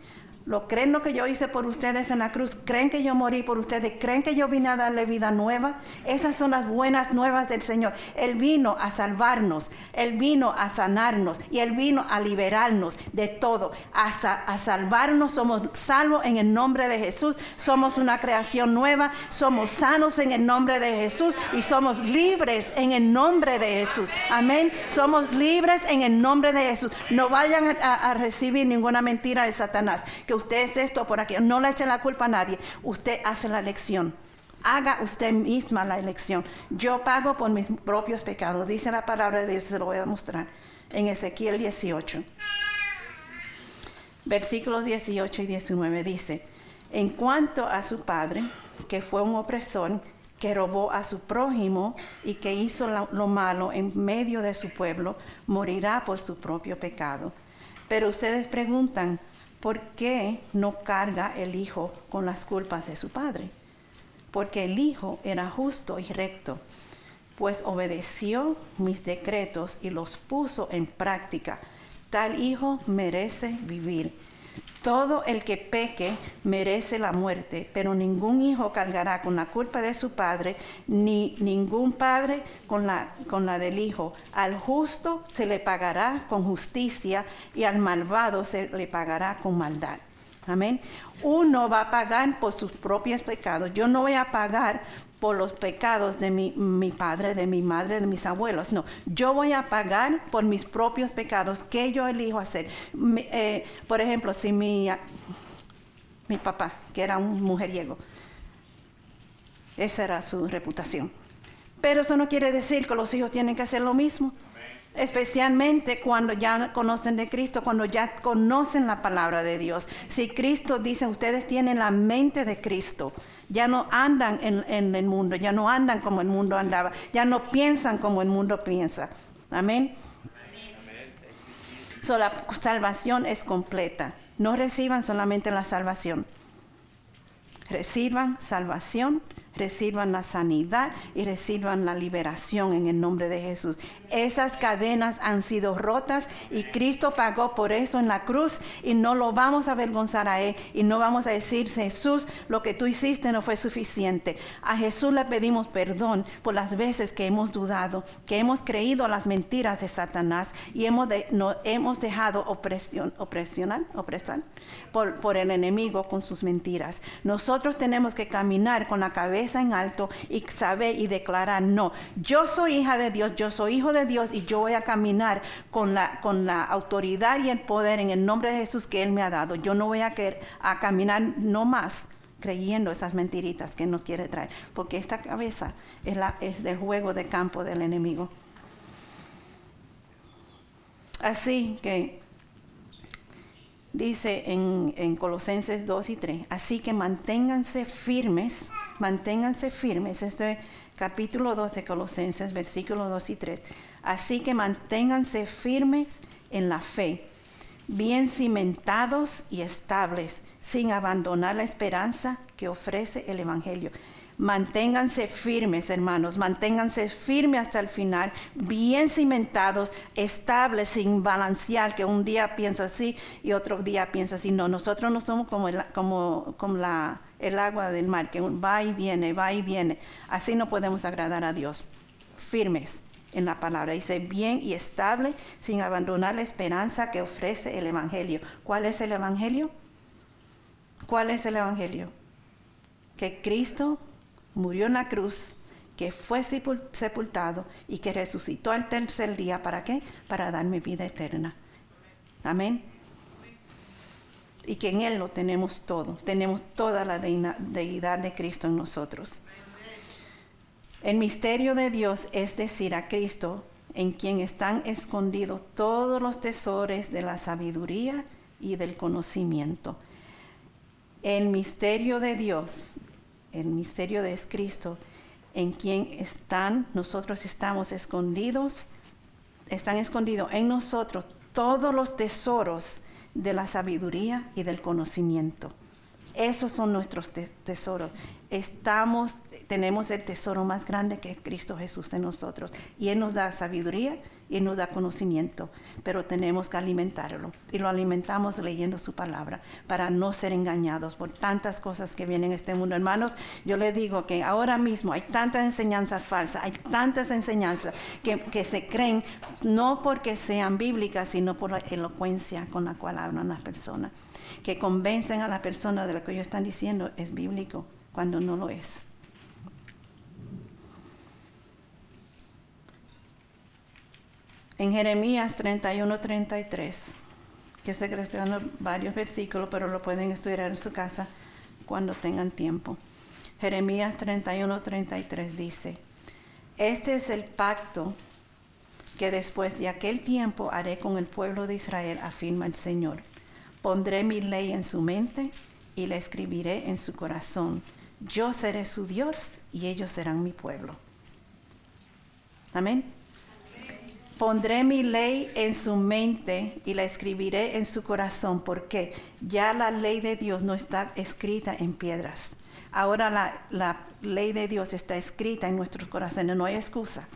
¿Lo creen lo que yo hice por ustedes en la cruz? ¿Creen que yo morí por ustedes? ¿Creen que yo vine a darle vida nueva? Esas son las buenas nuevas del Señor. Él vino a salvarnos, Él vino a sanarnos y Él vino a liberarnos de todo, hasta a salvarnos. Somos salvos en el nombre de Jesús, somos una creación nueva, somos sanos en el nombre de Jesús y somos libres en el nombre de Jesús. Amén. Somos libres en el nombre de Jesús. No vayan a, a recibir ninguna mentira de Satanás que usted es esto por aquí. No le eche la culpa a nadie. Usted hace la elección. Haga usted misma la elección. Yo pago por mis propios pecados. Dice la palabra de Dios, se lo voy a mostrar en Ezequiel 18. Versículos 18 y 19 dice, en cuanto a su padre, que fue un opresor, que robó a su prójimo y que hizo lo malo en medio de su pueblo, morirá por su propio pecado. Pero ustedes preguntan, ¿por qué no carga el hijo con las culpas de su padre? Porque el hijo era justo y recto, pues obedeció mis decretos y los puso en práctica. Tal hijo merece vivir todo el que peque merece la muerte, pero ningún hijo cargará con la culpa de su padre, ni ningún padre con la, con la del hijo. Al justo se le pagará con justicia y al malvado se le pagará con maldad. Amén. Uno va a pagar por sus propios pecados. Yo no voy a pagar por los pecados de mi, padre, de mi madre, de mis abuelos. No, yo voy a pagar por mis propios pecados que yo elijo hacer. Eh, por ejemplo, si mi, mi papá, que era un mujeriego, esa era su reputación. Pero eso no quiere decir que los hijos tienen que hacer lo mismo especialmente cuando ya conocen de Cristo, cuando ya conocen la palabra de Dios. Si Cristo dice, ustedes tienen la mente de Cristo, ya no andan en, el mundo, ya no andan como el mundo andaba, ya no piensan como el mundo piensa. Amén. So, la salvación es completa. No reciban solamente la salvación. Reciban salvación reciban la sanidad y reciban la liberación en el nombre de Jesús. Esas cadenas han sido rotas y Cristo pagó por eso en la cruz y no lo vamos a avergonzar a Él y no vamos a decir, Jesús, lo que tú hiciste no fue suficiente. A Jesús le pedimos perdón por las veces que hemos dudado, que hemos creído las mentiras de Satanás y hemos, no, hemos dejado opresión, opresionar, opresar por, por el enemigo con sus mentiras. Nosotros tenemos que caminar con la cabeza en alto y saber y declarar, no, yo soy hija de Dios, yo soy hijo de Dios y yo voy a caminar con la, con la autoridad y el poder en el nombre de Jesús que Él me ha dado. Yo no voy a, querer, a caminar no más creyendo esas mentiritas que nos quiere traer, porque esta cabeza es, la, es del juego de campo del enemigo. Así que dice en, en, Colosenses 2 y 3, así que manténganse firmes, manténganse firmes, esto es capítulo 2 de Colosenses, versículos 2 y 3, así que manténganse firmes en la fe, bien cimentados y estables, sin abandonar la esperanza que ofrece el Evangelio. Manténganse firmes, hermanos, manténganse firmes hasta el final, bien cimentados, estables, sin balancear, que un día pienso así y otro día pienso así. No, nosotros no somos como el, como, como la, el agua del mar, que va y viene, va y viene. Así no podemos agradar a Dios. Firmes en la palabra. Dice bien y estable, sin abandonar la esperanza que ofrece el Evangelio. ¿Cuál es el Evangelio? ¿Cuál es el Evangelio? Que Cristo murió en la cruz, que fue sepultado y que resucitó al tercer día. ¿Para qué? Para darme vida eterna. Amén. Y que en Él lo tenemos todo. Tenemos toda la deidad de Cristo en nosotros. El misterio de Dios es decir a Cristo, en quien están escondidos todos los tesoros de la sabiduría y del conocimiento. El misterio de Dios el misterio de Cristo, en quien están, nosotros estamos escondidos, están escondidos en nosotros todos los tesoros de la sabiduría y del conocimiento. Esos son nuestros tesoros. Estamos, tenemos el tesoro más grande que es Cristo Jesús en nosotros. Y Él nos da sabiduría y nos da conocimiento, pero tenemos que alimentarlo. Y lo alimentamos leyendo su palabra para no ser engañados por tantas cosas que vienen en este mundo. Hermanos, yo les digo que ahora mismo hay tanta enseñanza falsa, hay tantas enseñanzas que, que se creen no porque sean bíblicas, sino por la elocuencia con la cual hablan las personas, que convencen a la persona de lo que ellos están diciendo es bíblico cuando no lo es. En Jeremías 31, 33, que les estoy dando varios versículos, pero lo pueden estudiar en su casa cuando tengan tiempo. Jeremías 31, 33 dice, este es el pacto que después de aquel tiempo haré con el pueblo de Israel, afirma el Señor. Pondré mi ley en su mente y la escribiré en su corazón. Yo seré su Dios y ellos serán mi pueblo. Amén. Pondré mi ley en su mente y la escribiré en su corazón, porque ya la ley de Dios no está escrita en piedras. Ahora la, la ley de Dios está escrita en nuestros corazones. No hay excusa.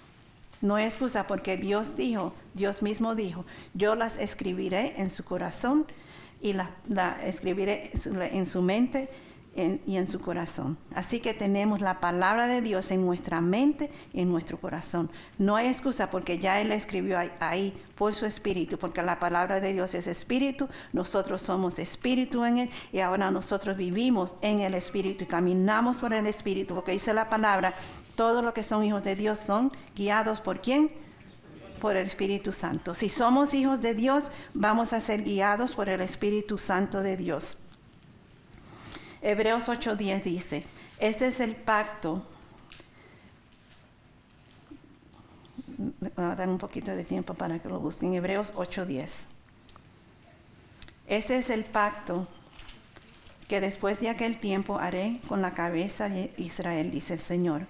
No hay excusa porque Dios dijo, Dios mismo dijo, yo las escribiré en su corazón y la, escribiré en su mente y en su corazón. Así que tenemos la palabra de Dios en nuestra mente y en nuestro corazón. No hay excusa porque ya Él escribió ahí, por su espíritu, porque la palabra de Dios es espíritu, nosotros somos espíritu en Él y ahora nosotros vivimos en el espíritu y caminamos por el espíritu, porque dice la palabra, todos los que son hijos de Dios son guiados por quién? Por el Espíritu Santo. Si somos hijos de Dios, vamos a ser guiados por el Espíritu Santo de Dios. Hebreos 8:10 dice, este es el pacto. Voy a dar un poquito de tiempo para que lo busquen. Hebreos 8:10. Este es el pacto que después de aquel tiempo haré con la cabeza de Israel, dice el Señor.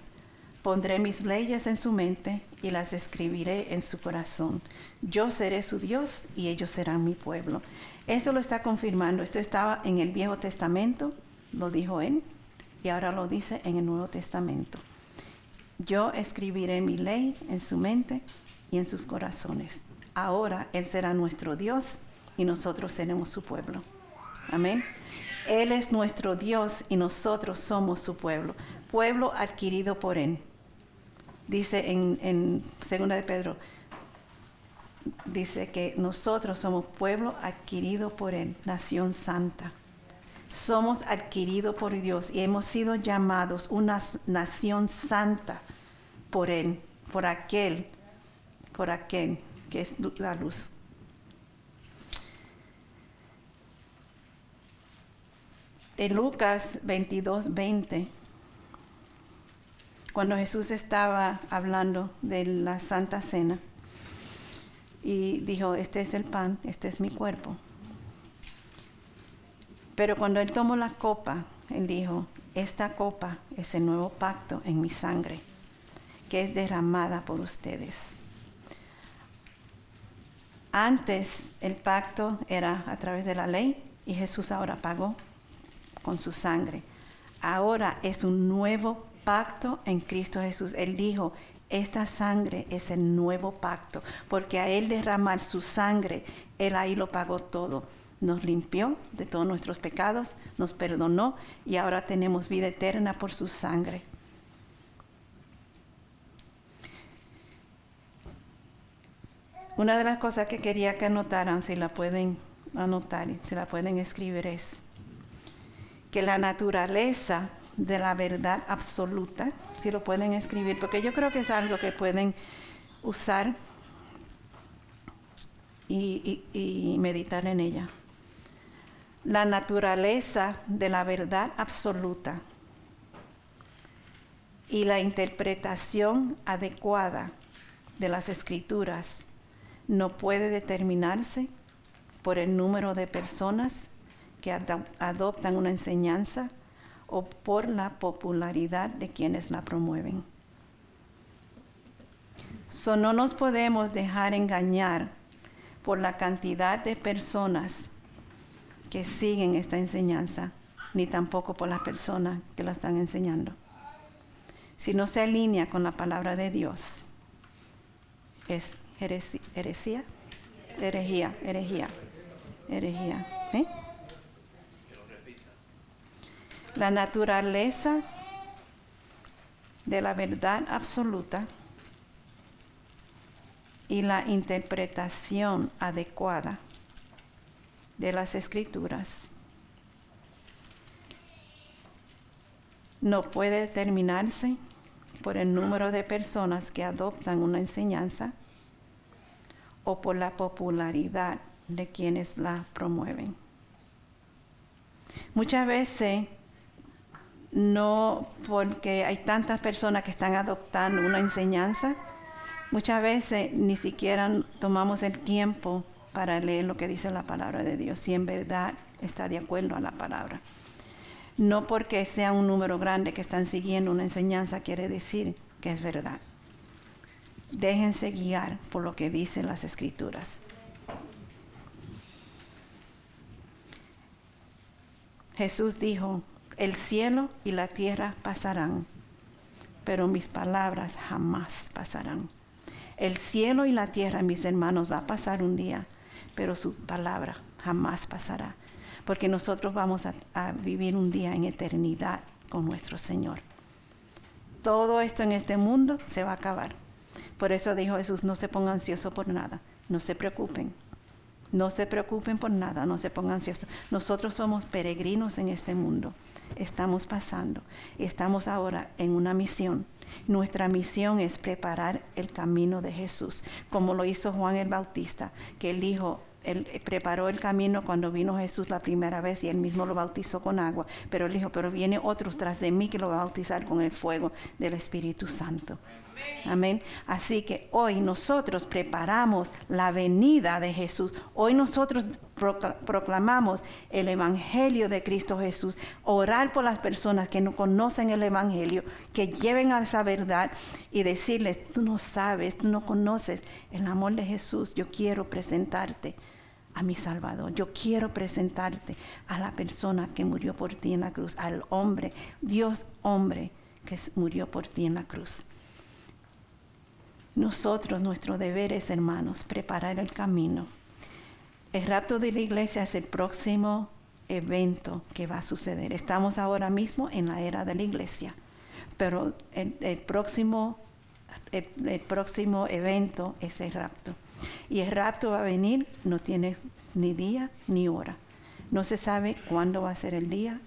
Pondré mis leyes en su mente y las escribiré en su corazón. Yo seré su Dios y ellos serán mi pueblo. Esto lo está confirmando. Esto estaba en el Viejo Testamento lo dijo él y ahora lo dice en el Nuevo Testamento. Yo escribiré mi ley en su mente y en sus corazones. Ahora Él será nuestro Dios y nosotros seremos su pueblo. Amén. Él es nuestro Dios y nosotros somos su pueblo, pueblo adquirido por Él. Dice en, Segunda de Pedro, dice que nosotros somos pueblo adquirido por Él, nación santa somos adquiridos por Dios y hemos sido llamados una nación santa por Él, por aquel, por aquel que es la luz. En Lucas 22, 20, cuando Jesús estaba hablando de la Santa Cena, y dijo, este es el pan, este es mi cuerpo. Pero cuando él tomó la copa, él dijo, esta copa es el nuevo pacto en mi sangre, que es derramada por ustedes. Antes el pacto era a través de la ley y Jesús ahora pagó con su sangre. Ahora es un nuevo pacto en Cristo Jesús. Él dijo, esta sangre es el nuevo pacto, porque a Él derramar su sangre, Él ahí lo pagó todo. Nos limpió de todos nuestros pecados, nos perdonó y ahora tenemos vida eterna por su sangre. Una de las cosas que quería que anotaran, si la pueden anotar, si la pueden escribir, es que la naturaleza de la verdad absoluta, si lo pueden escribir, porque yo creo que es algo que pueden usar y, meditar en ella. La naturaleza de la verdad absoluta y la interpretación adecuada de las escrituras no puede determinarse por el número de personas que adoptan una enseñanza o por la popularidad de quienes la promueven. So, no nos podemos dejar engañar por la cantidad de personas que siguen esta enseñanza, ni tampoco por las personas que la están enseñando. Si no se alinea con la palabra de Dios, es herejía, herejía, herejía. herejía. ¿Eh? la naturaleza de la verdad absoluta y la interpretación adecuada de las escrituras no puede determinarse por el número de personas que adoptan una enseñanza o por la popularidad de quienes la promueven. Muchas veces no porque hay tantas personas que están adoptando una enseñanza, muchas veces ni siquiera tomamos el tiempo para leer lo que dice la palabra de Dios, si en verdad está de acuerdo a la palabra. No porque sea un número grande que están siguiendo una enseñanza quiere decir que es verdad. Déjense guiar por lo que dicen las escrituras. Jesús dijo, el cielo y la tierra pasarán, pero mis palabras jamás pasarán. El cielo y la tierra, mis hermanos, va a pasar un día, pero su palabra jamás pasará, porque nosotros vamos a, vivir un día en eternidad con nuestro Señor. Todo esto en este mundo se va a acabar. Por eso dijo Jesús, no se pongan ansiosos por nada, no se preocupen, no se preocupen por nada, no se pongan ansiosos. Nosotros somos peregrinos en este mundo estamos pasando. Estamos ahora en una misión. Nuestra misión es preparar el camino de Jesús, como lo hizo Juan el Bautista, que él dijo, él preparó el camino cuando vino Jesús la primera vez y él mismo lo bautizó con agua, pero él dijo, pero viene otro tras de mí que lo va a bautizar con el fuego del Espíritu Santo. Amén. Así que hoy nosotros preparamos la venida de Jesús. Hoy nosotros proclamamos el Evangelio de Cristo Jesús. Orar por las personas que no conocen el Evangelio, que lleven a esa verdad y decirles, tú no sabes, tú no conoces el amor de Jesús. Yo quiero presentarte a mi Salvador. Yo quiero presentarte a la persona que murió por ti en la cruz, al hombre, Dios hombre que murió por ti en la cruz. Nosotros, nuestro deber es, hermanos, preparar el camino. El rapto de la iglesia es el próximo evento que va a suceder. Estamos ahora mismo en la era de la iglesia, pero el, próximo, el, próximo evento es el rapto. Y el rapto va a venir, no tiene ni día ni hora. No se sabe cuándo va a ser el día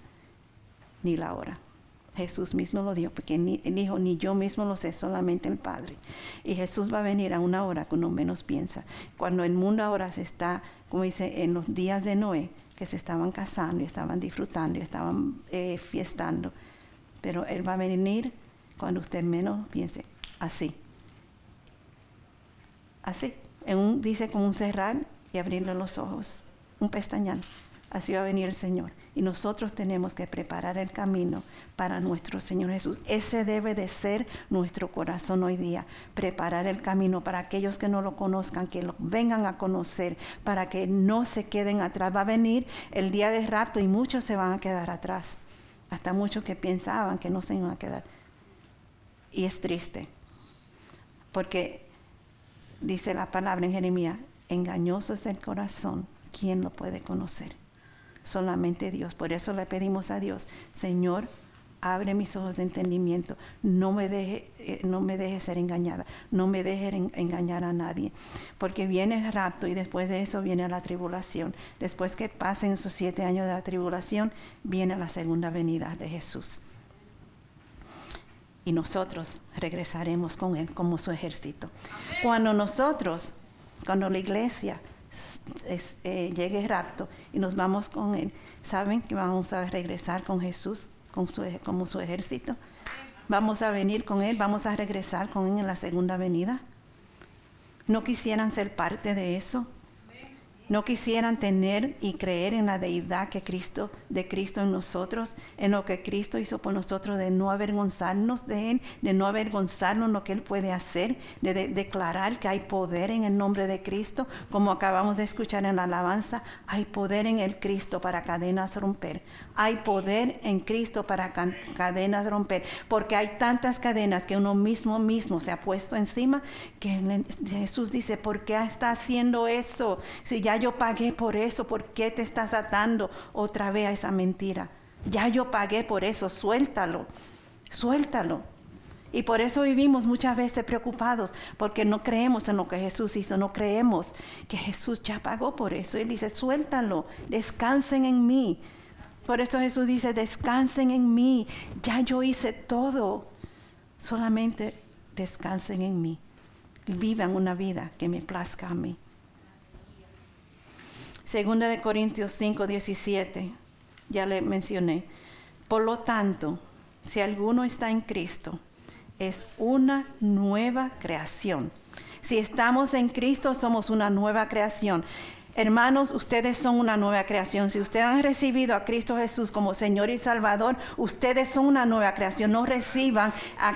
ni la hora. Jesús mismo lo dio, porque ni, dijo, ni yo mismo lo sé, solamente el Padre. Y Jesús va a venir a una hora que uno menos piensa. Cuando el mundo ahora se está, como dice, en los días de Noé, que se estaban casando y estaban disfrutando y estaban eh, fiestando. Pero Él va a venir cuando usted menos piense, así. Así. En un, dice como un cerrar y abrirle los ojos, un pestañal. Así va a venir el Señor. Y nosotros tenemos que preparar el camino para nuestro Señor Jesús. Ese debe de ser nuestro corazón hoy día. Preparar el camino para aquellos que no lo conozcan, que lo vengan a conocer, para que no se queden atrás. Va a venir el día de rapto y muchos se van a quedar atrás. Hasta muchos que pensaban que no se iban a quedar. Y es triste. Porque dice la palabra en Jeremías, engañoso es el corazón. ¿Quién lo puede conocer? Solamente Dios. Por eso le pedimos a Dios, Señor, abre mis ojos de entendimiento, no me deje, eh, no me deje ser engañada, no me deje engañar a nadie, porque viene el rapto y después de eso viene la tribulación. Después que pasen esos siete años de la tribulación, viene la segunda venida de Jesús. Y nosotros regresaremos con Él como su ejército. Cuando nosotros, cuando la iglesia eh, llegue el rapto y nos vamos con Él, ¿saben que vamos a regresar con Jesús con su, como su ejército? Vamos a venir con Él, vamos a regresar con Él en la segunda venida. ¿No quisieran ser parte de eso? No quisieran tener y creer en la deidad que Cristo, de Cristo en nosotros, en lo que Cristo hizo por nosotros, de no avergonzarnos de Él, de no avergonzarnos en lo que Él puede hacer, de, declarar que hay poder en el nombre de Cristo, como acabamos de escuchar en la alabanza, hay poder en el Cristo para cadenas romper, hay poder en Cristo para cadenas romper, porque hay tantas cadenas que uno mismo mismo se ha puesto encima, que Jesús dice, ¿por qué está haciendo eso? Si ya yo pagué por eso, ¿por qué te estás atando otra vez a esa mentira? Ya yo pagué por eso, suéltalo, suéltalo. Y por eso vivimos muchas veces preocupados, porque no creemos en lo que Jesús hizo, no creemos que Jesús ya pagó por eso. Él dice, suéltalo, descansen en mí. Por eso Jesús dice, descansen en mí, ya yo hice todo. Solamente descansen en mí. Vivan una vida que me plazca a mí. Segunda de Corintios 5, 17, ya le mencioné. Por lo tanto, si alguno está en Cristo, es una nueva creación. Si estamos en Cristo, somos una nueva creación. Hermanos, ustedes son una nueva creación. Si ustedes han recibido a Cristo Jesús como Señor y Salvador, ustedes son una nueva creación. No reciban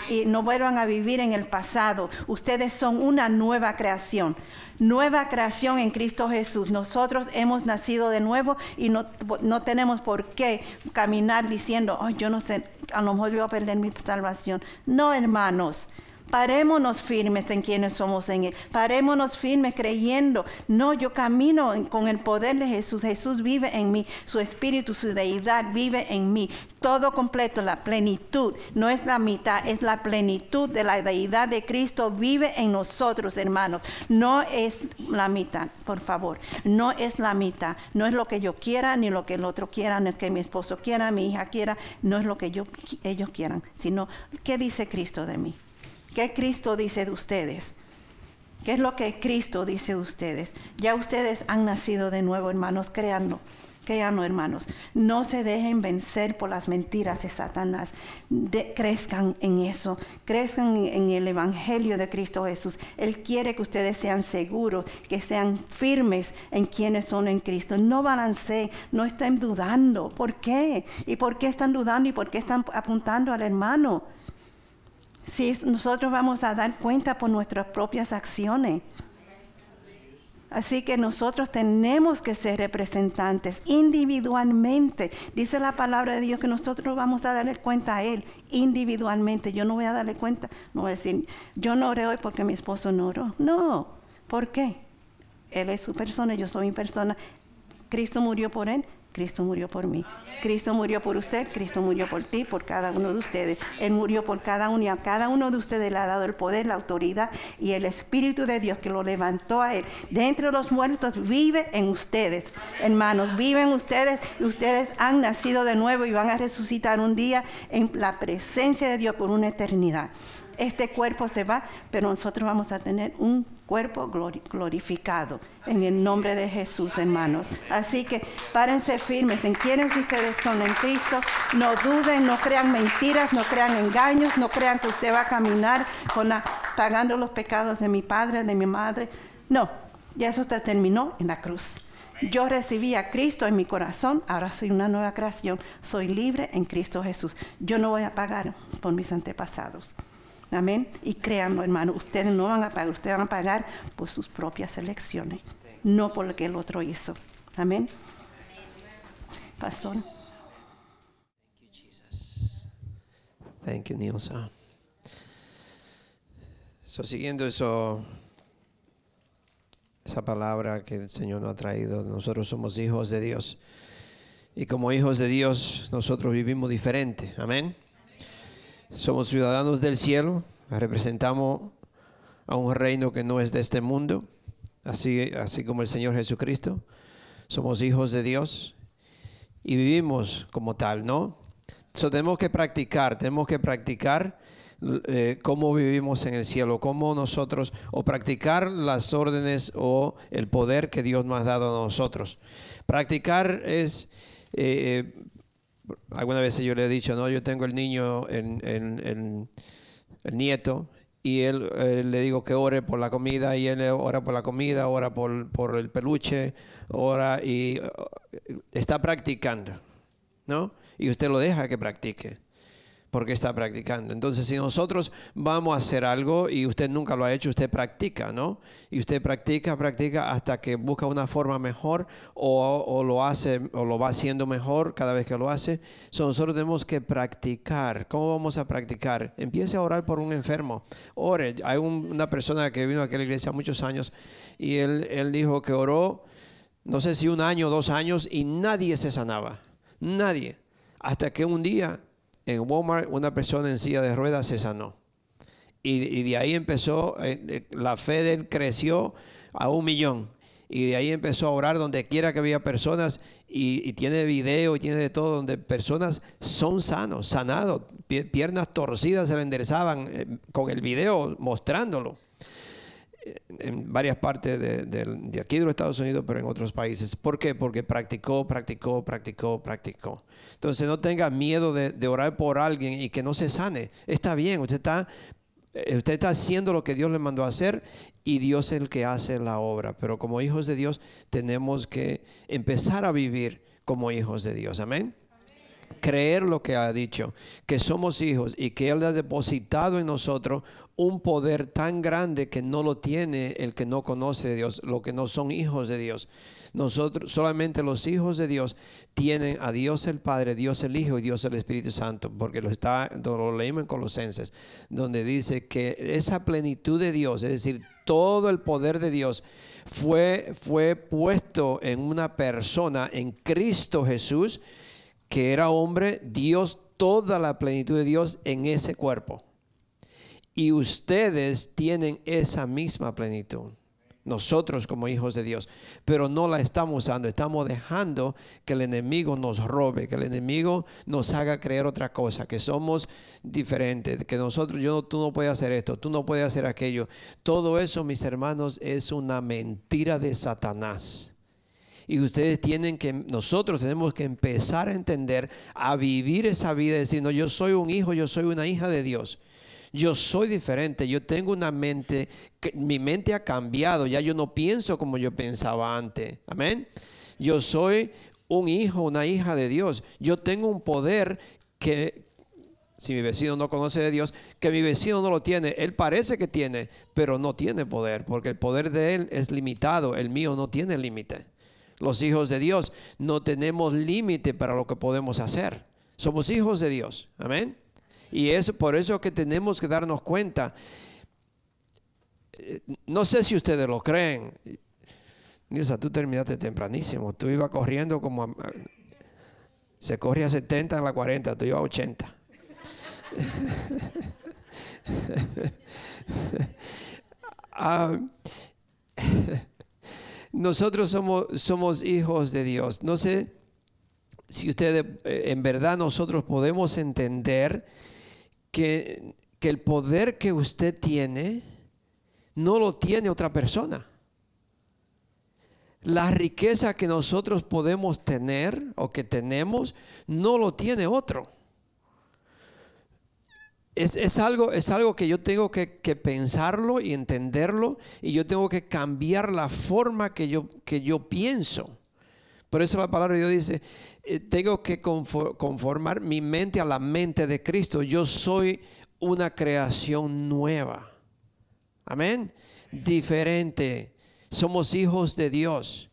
y no vuelvan a vivir en el pasado. Ustedes son una nueva creación nueva creación en Cristo Jesús. Nosotros hemos nacido de nuevo y no, tenemos por qué caminar diciendo, oh, yo no sé, a lo mejor voy a perder mi salvación. No, hermanos. Parémonos firmes en quienes somos en Él. Parémonos firmes creyendo. No, yo camino con el poder de Jesús. Jesús vive en mí. Su espíritu, su deidad vive en mí. Todo completo, la plenitud. No es la mitad, es la plenitud de la deidad de Cristo. Vive en nosotros, hermanos. No es la mitad, por favor. No es la mitad. No es lo que yo quiera, ni lo que el otro quiera, ni lo que mi esposo quiera, mi hija quiera. No es lo que yo, ellos quieran, sino qué dice Cristo de mí. ¿Qué Cristo dice de ustedes? ¿Qué es lo que Cristo dice de ustedes? Ya ustedes han nacido de nuevo, hermanos, créanlo. Créanlo, hermanos. No se dejen vencer por las mentiras de Satanás. crezcan en eso. Crezcan en el Evangelio de Cristo Jesús. Él quiere que ustedes sean seguros, que sean firmes en quienes son en Cristo. No balanceen, no estén dudando. ¿Por qué? ¿Y por qué están dudando y por qué están apuntando al hermano? Si nosotros vamos a dar cuenta por nuestras propias acciones. Así que nosotros tenemos que ser representantes individualmente. Dice la palabra de Dios que nosotros vamos a darle cuenta a Él individualmente. Yo no voy a darle cuenta, no voy a decir, yo no oré hoy porque mi esposo no oró. No, ¿por qué? Él es su persona, yo soy mi persona. Cristo murió por Él, Cristo murió por mí. Cristo murió por usted, Cristo murió por ti, por cada uno de ustedes. Él murió por cada uno y a cada uno de ustedes le ha dado el poder, la autoridad y el Espíritu de Dios que lo levantó a Él. Dentro de los muertos vive en ustedes, hermanos, viven ustedes ustedes han nacido de nuevo y van a resucitar un día en la presencia de Dios por una eternidad. Este cuerpo se va, pero nosotros vamos a tener un cuerpo glorificado en el nombre de Jesús, hermanos. Así que párense firmes en quienes ustedes son en Cristo. No duden, no crean mentiras, no crean engaños, no crean que usted va a caminar pagando los pecados de mi padre, de mi madre. No, ya eso se terminó en la cruz. Yo recibí a Cristo en mi corazón, ahora soy una nueva creación, soy libre en Cristo Jesús. Yo no voy a pagar por mis antepasados. Amén. Y créanlo, hermano, ustedes no van a pagar, ustedes van a pagar por sus propias elecciones, no por lo que el otro hizo. Amén. Pastor. Thank you, Nilsa. So, siguiendo eso, esa palabra que el Señor nos ha traído, nosotros somos hijos de Dios. Y como hijos de Dios, nosotros vivimos diferente. Amén. Somos ciudadanos del cielo, representamos a un reino que no es de este mundo, así, así como el Señor Jesucristo. Somos hijos de Dios y vivimos como tal, ¿no? So, tenemos que practicar, tenemos que practicar eh, cómo vivimos en el cielo, cómo nosotros, o practicar las órdenes o el poder que Dios nos ha dado a nosotros. Practicar es eh, algunas veces yo le he dicho, no, yo tengo el niño, en, el nieto, y él, le digo que ore por la comida, y él ora por la comida, ora por, por el peluche, ora y uh, está practicando, ¿no? Y usted lo deja que practique porque está practicando. Entonces, si nosotros vamos a hacer algo y usted nunca lo ha hecho, usted practica, ¿no? Y usted practica, practica hasta que busca una forma mejor o, lo hace o lo va haciendo mejor cada vez que lo hace. nosotros tenemos que practicar. ¿Cómo vamos a practicar? Empiece a orar por un enfermo. Ore. Hay una persona que vino a la iglesia muchos años y él, él dijo que oró, no sé si un año o dos años, y nadie se sanaba. Nadie. Hasta que un día en Walmart una persona en silla de ruedas se sanó. Y, de ahí empezó, eh, eh, la fe de él creció a un millón. Y de ahí empezó a orar donde quiera que había personas y, tiene video y tiene de todo donde personas son sanos, sanados, piernas torcidas se le enderezaban eh, con el video mostrándolo en varias partes de, de, aquí de los Estados Unidos, pero en otros países. ¿Por qué? Porque practicó, practicó, practicó, practicó. Entonces no tenga miedo de, orar por alguien y que no se sane. Está bien, usted está, eh, usted está haciendo lo que Dios le mandó a hacer y Dios es el que hace la obra. Pero como hijos de Dios tenemos que empezar a vivir como hijos de Dios. Amén creer lo que ha dicho, que somos hijos y que Él ha depositado en nosotros un poder tan grande que no lo tiene el que no conoce a Dios, lo que no son hijos de Dios. Nosotros, solamente los hijos de Dios tienen a Dios el Padre, Dios el Hijo y Dios el Espíritu Santo, porque lo, está, lo leímos en Colosenses, donde dice que esa plenitud de Dios, es decir, todo el poder de Dios, fue, fue puesto en una persona, en Cristo Jesús, que era hombre, Dios, toda la plenitud de Dios en ese cuerpo. Y ustedes tienen esa misma plenitud. Nosotros como hijos de Dios. Pero no la estamos usando. Estamos dejando que el enemigo nos robe. Que el enemigo nos haga creer otra cosa. Que somos diferentes. Que nosotros, yo, tú no puedes hacer esto. Tú no puedes hacer aquello. Todo eso, mis hermanos, es una mentira de Satanás. Y ustedes tienen que, nosotros tenemos que empezar a entender, a vivir esa vida, decir, no, yo soy un hijo, yo soy una hija de Dios yo soy diferente, yo tengo una mente, mi mente ha cambiado, ya yo no pienso como yo pensaba antes. Amén. Yo soy un hijo, una hija de Dios. Yo tengo un poder que, si mi vecino no conoce de Dios, que mi vecino no lo tiene. Él parece que tiene, pero no tiene poder, porque el poder de él es limitado, el mío no tiene límite. Los hijos de Dios no tenemos límite para lo que podemos hacer. Somos hijos de Dios. Amén. Y es por eso que tenemos que darnos cuenta. No sé si ustedes lo creen. Nilsa, tú terminaste tempranísimo. Tú ibas corriendo como... se corre a 70 en la 40, tú ibas a 80. Ah, nosotros somos, somos hijos de Dios. No sé si ustedes, eh, en verdad nosotros podemos entender que, que el poder que usted tiene no lo tiene otra persona. La riqueza que nosotros podemos tener o que tenemos no lo tiene otro. Es, algo, es algo que yo tengo que, que, pensarlo y entenderlo y yo tengo que cambiar la forma que yo, que yo pienso. Por eso la palabra de Dios dice, eh, tengo que conformar mi mente a la mente de Cristo. Yo soy una creación nueva. Amén. Diferente. Somos hijos de Dios.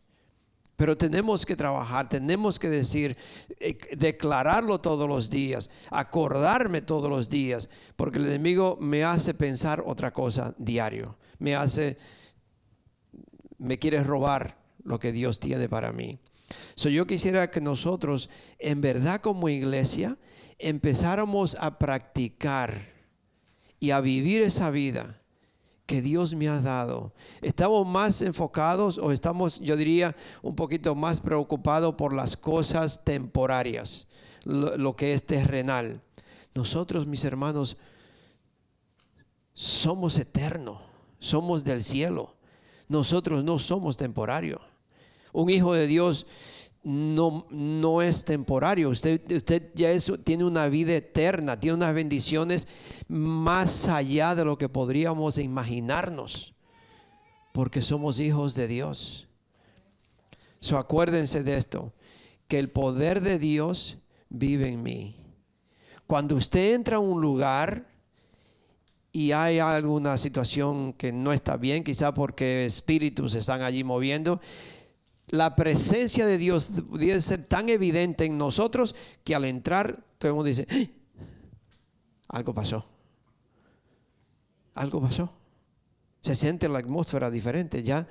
Pero tenemos que trabajar, tenemos que decir, eh, declararlo todos los días, acordarme todos los días, porque el enemigo me hace pensar otra cosa diario. Me hace, me quiere robar lo que Dios tiene para mí. So, yo quisiera que nosotros, en verdad como iglesia, empezáramos a practicar y a vivir esa vida que Dios me ha dado. Estamos más enfocados o estamos, yo diría, un poquito más preocupados por las cosas temporarias, lo, que es terrenal. Nosotros, mis hermanos, somos eternos, somos del cielo. Nosotros no somos temporarios. Un hijo de Dios no, no es temporario. Usted, usted ya tiene una vida eterna, tiene unas bendiciones más allá de lo que podríamos imaginarnos, porque somos hijos de Dios. So, acuérdense de esto, que el poder de Dios vive en mí. Cuando usted entra a un lugar y hay alguna situación que no está bien, quizá porque espíritus están allí moviendo, la presencia de Dios debe ser tan evidente en nosotros que al entrar todo el mundo dice, algo pasó. Algo pasó se siente la atmósfera diferente, ya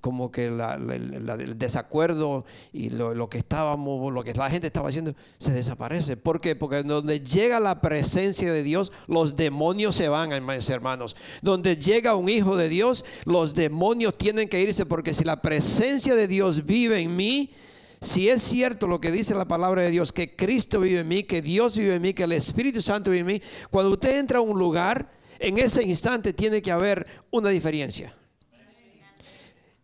como que el desacuerdo y lo, que estábamos, lo que la gente estaba haciendo, se desaparece. ¿Por qué? Porque donde llega la presencia de Dios, los demonios se van, hermanos. Donde llega un hijo de Dios, los demonios tienen que irse, porque si la presencia de Dios vive en mí, si es cierto lo que dice la palabra de Dios, que Cristo vive en mí, que Dios vive en mí, que el Espíritu Santo vive en mí, cuando usted entra a un lugar, en ese instante tiene que haber una diferencia.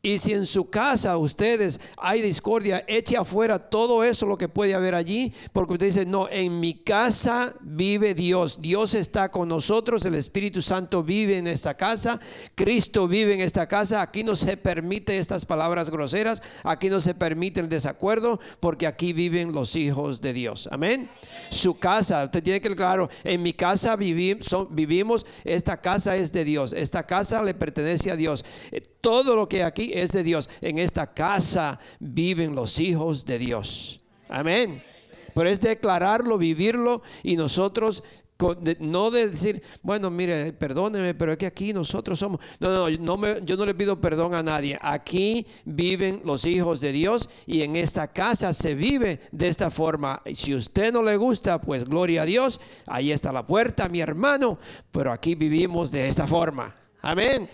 Y si en su casa ustedes hay discordia, eche afuera todo eso lo que puede haber allí, porque usted dice, no, en mi casa vive Dios, Dios está con nosotros, el Espíritu Santo vive en esta casa, Cristo vive en esta casa, aquí no se permite estas palabras groseras, aquí no se permite el desacuerdo, porque aquí viven los hijos de Dios. Amén. Su casa, usted tiene que claro, en mi casa vivimos, esta casa es de Dios, esta casa le pertenece a Dios. Todo lo que aquí es de Dios. En esta casa viven los hijos de Dios. Amén. Pero es declararlo, vivirlo y nosotros no de decir, bueno, mire, perdóneme, pero es que aquí nosotros somos. No, no, no me, yo no le pido perdón a nadie. Aquí viven los hijos de Dios y en esta casa se vive de esta forma. Si usted no le gusta, pues gloria a Dios. Ahí está la puerta, mi hermano. Pero aquí vivimos de esta forma. Amén.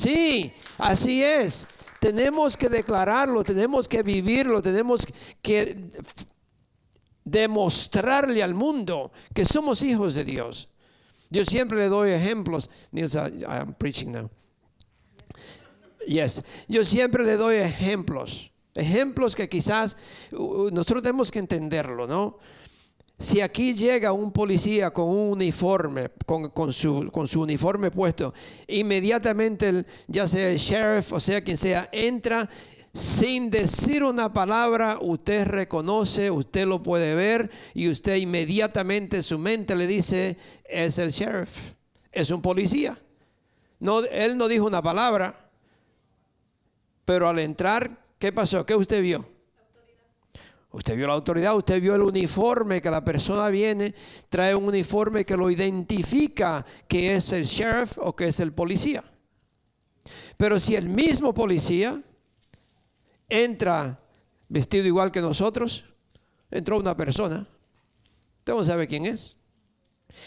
Sí, así es. Tenemos que declararlo, tenemos que vivirlo, tenemos que demostrarle al mundo que somos hijos de Dios. Yo siempre le doy ejemplos. Nils, I'm preaching now. Yes. Yo siempre le doy ejemplos. Ejemplos que quizás nosotros tenemos que entenderlo, ¿no? Si aquí llega un policía con un uniforme, con, su, con su, uniforme puesto, inmediatamente, ya sea el sheriff o sea quien sea, entra sin decir una palabra, usted reconoce, usted lo puede ver y usted inmediatamente su mente le dice, es el sheriff, es un policía. No, él no dijo una palabra, pero al entrar, ¿qué pasó? ¿Qué usted vio? Usted vio la autoridad, usted vio el uniforme que la persona viene, trae un uniforme que lo identifica que es el sheriff o que es el policía. Pero si el mismo policía entra vestido igual que nosotros, entró una persona, usted no sabe quién es.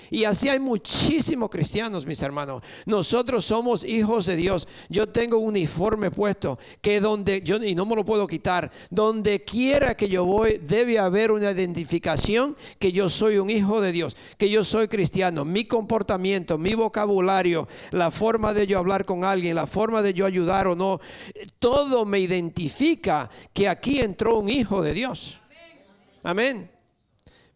Y así hay muchísimos cristianos, mis hermanos. Nosotros somos hijos de Dios. Yo tengo un uniforme puesto que donde yo y no me lo puedo quitar, donde quiera que yo voy debe haber una identificación que yo soy un hijo de Dios, que yo soy cristiano. Mi comportamiento, mi vocabulario, la forma de yo hablar con alguien, la forma de yo ayudar o no, todo me identifica que aquí entró un hijo de Dios. Amén.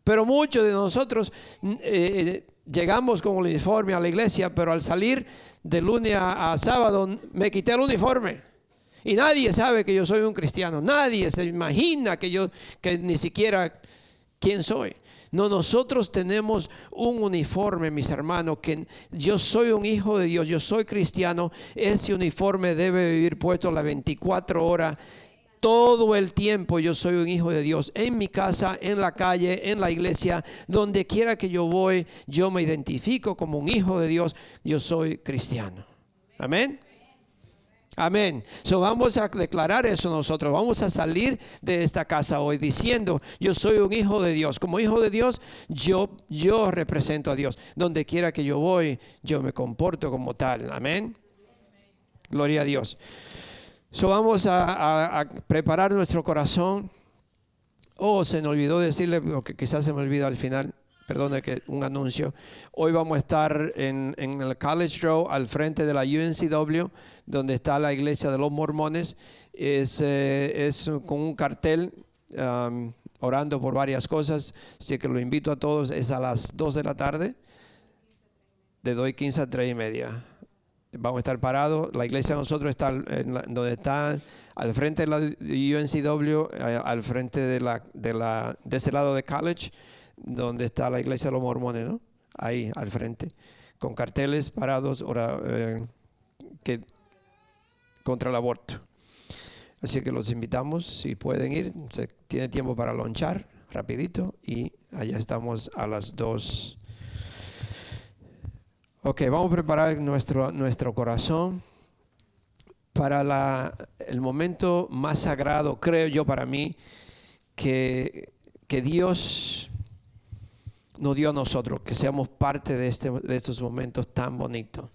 Pero muchos de nosotros eh, llegamos con el uniforme a la iglesia, pero al salir de lunes a, sábado me quité el uniforme. Y nadie sabe que yo soy un cristiano. Nadie se imagina que yo, que ni siquiera quién soy. No, nosotros tenemos un uniforme, mis hermanos, que yo soy un hijo de Dios, yo soy cristiano. Ese uniforme debe vivir puesto las 24 horas todo el tiempo yo soy un hijo de Dios. En mi casa, en la calle, en la iglesia, donde quiera que yo voy, yo me identifico como un hijo de Dios. Yo soy cristiano. Amén. Amén. So vamos a declarar eso nosotros. Vamos a salir de esta casa hoy diciendo, yo soy un hijo de Dios. Como hijo de Dios, yo yo represento a Dios. Donde quiera que yo voy, yo me comporto como tal. Amén. Gloria a Dios. So vamos a, preparar nuestro corazón. Oh, se me olvidó decirle, porque quizás se me olvida al final, perdone que un anuncio. Hoy vamos a estar en, el College Row, al frente de la UNCW, donde está la iglesia de los mormones. Es, eh, es con un cartel um, orando por varias cosas. Así que lo invito a todos. Es a las 2 de la tarde, de 2 y 15 a 3 y media vamos a estar parados. La iglesia de nosotros está donde está al frente de la UNCW, eh, al frente de, la, de, la, de ese lado de college, donde está la iglesia de los mormones, ¿no? Ahí, al frente, con carteles parados eh, que, contra el aborto. Así que los invitamos, si pueden ir, se tiene tiempo para lonchar rapidito y allá estamos a las dos Ok, vamos a preparar nuestro, nuestro corazón para la, el momento más sagrado, creo yo, para mí, que, que Dios nos dio a nosotros, que seamos parte de, este, de estos momentos tan bonitos.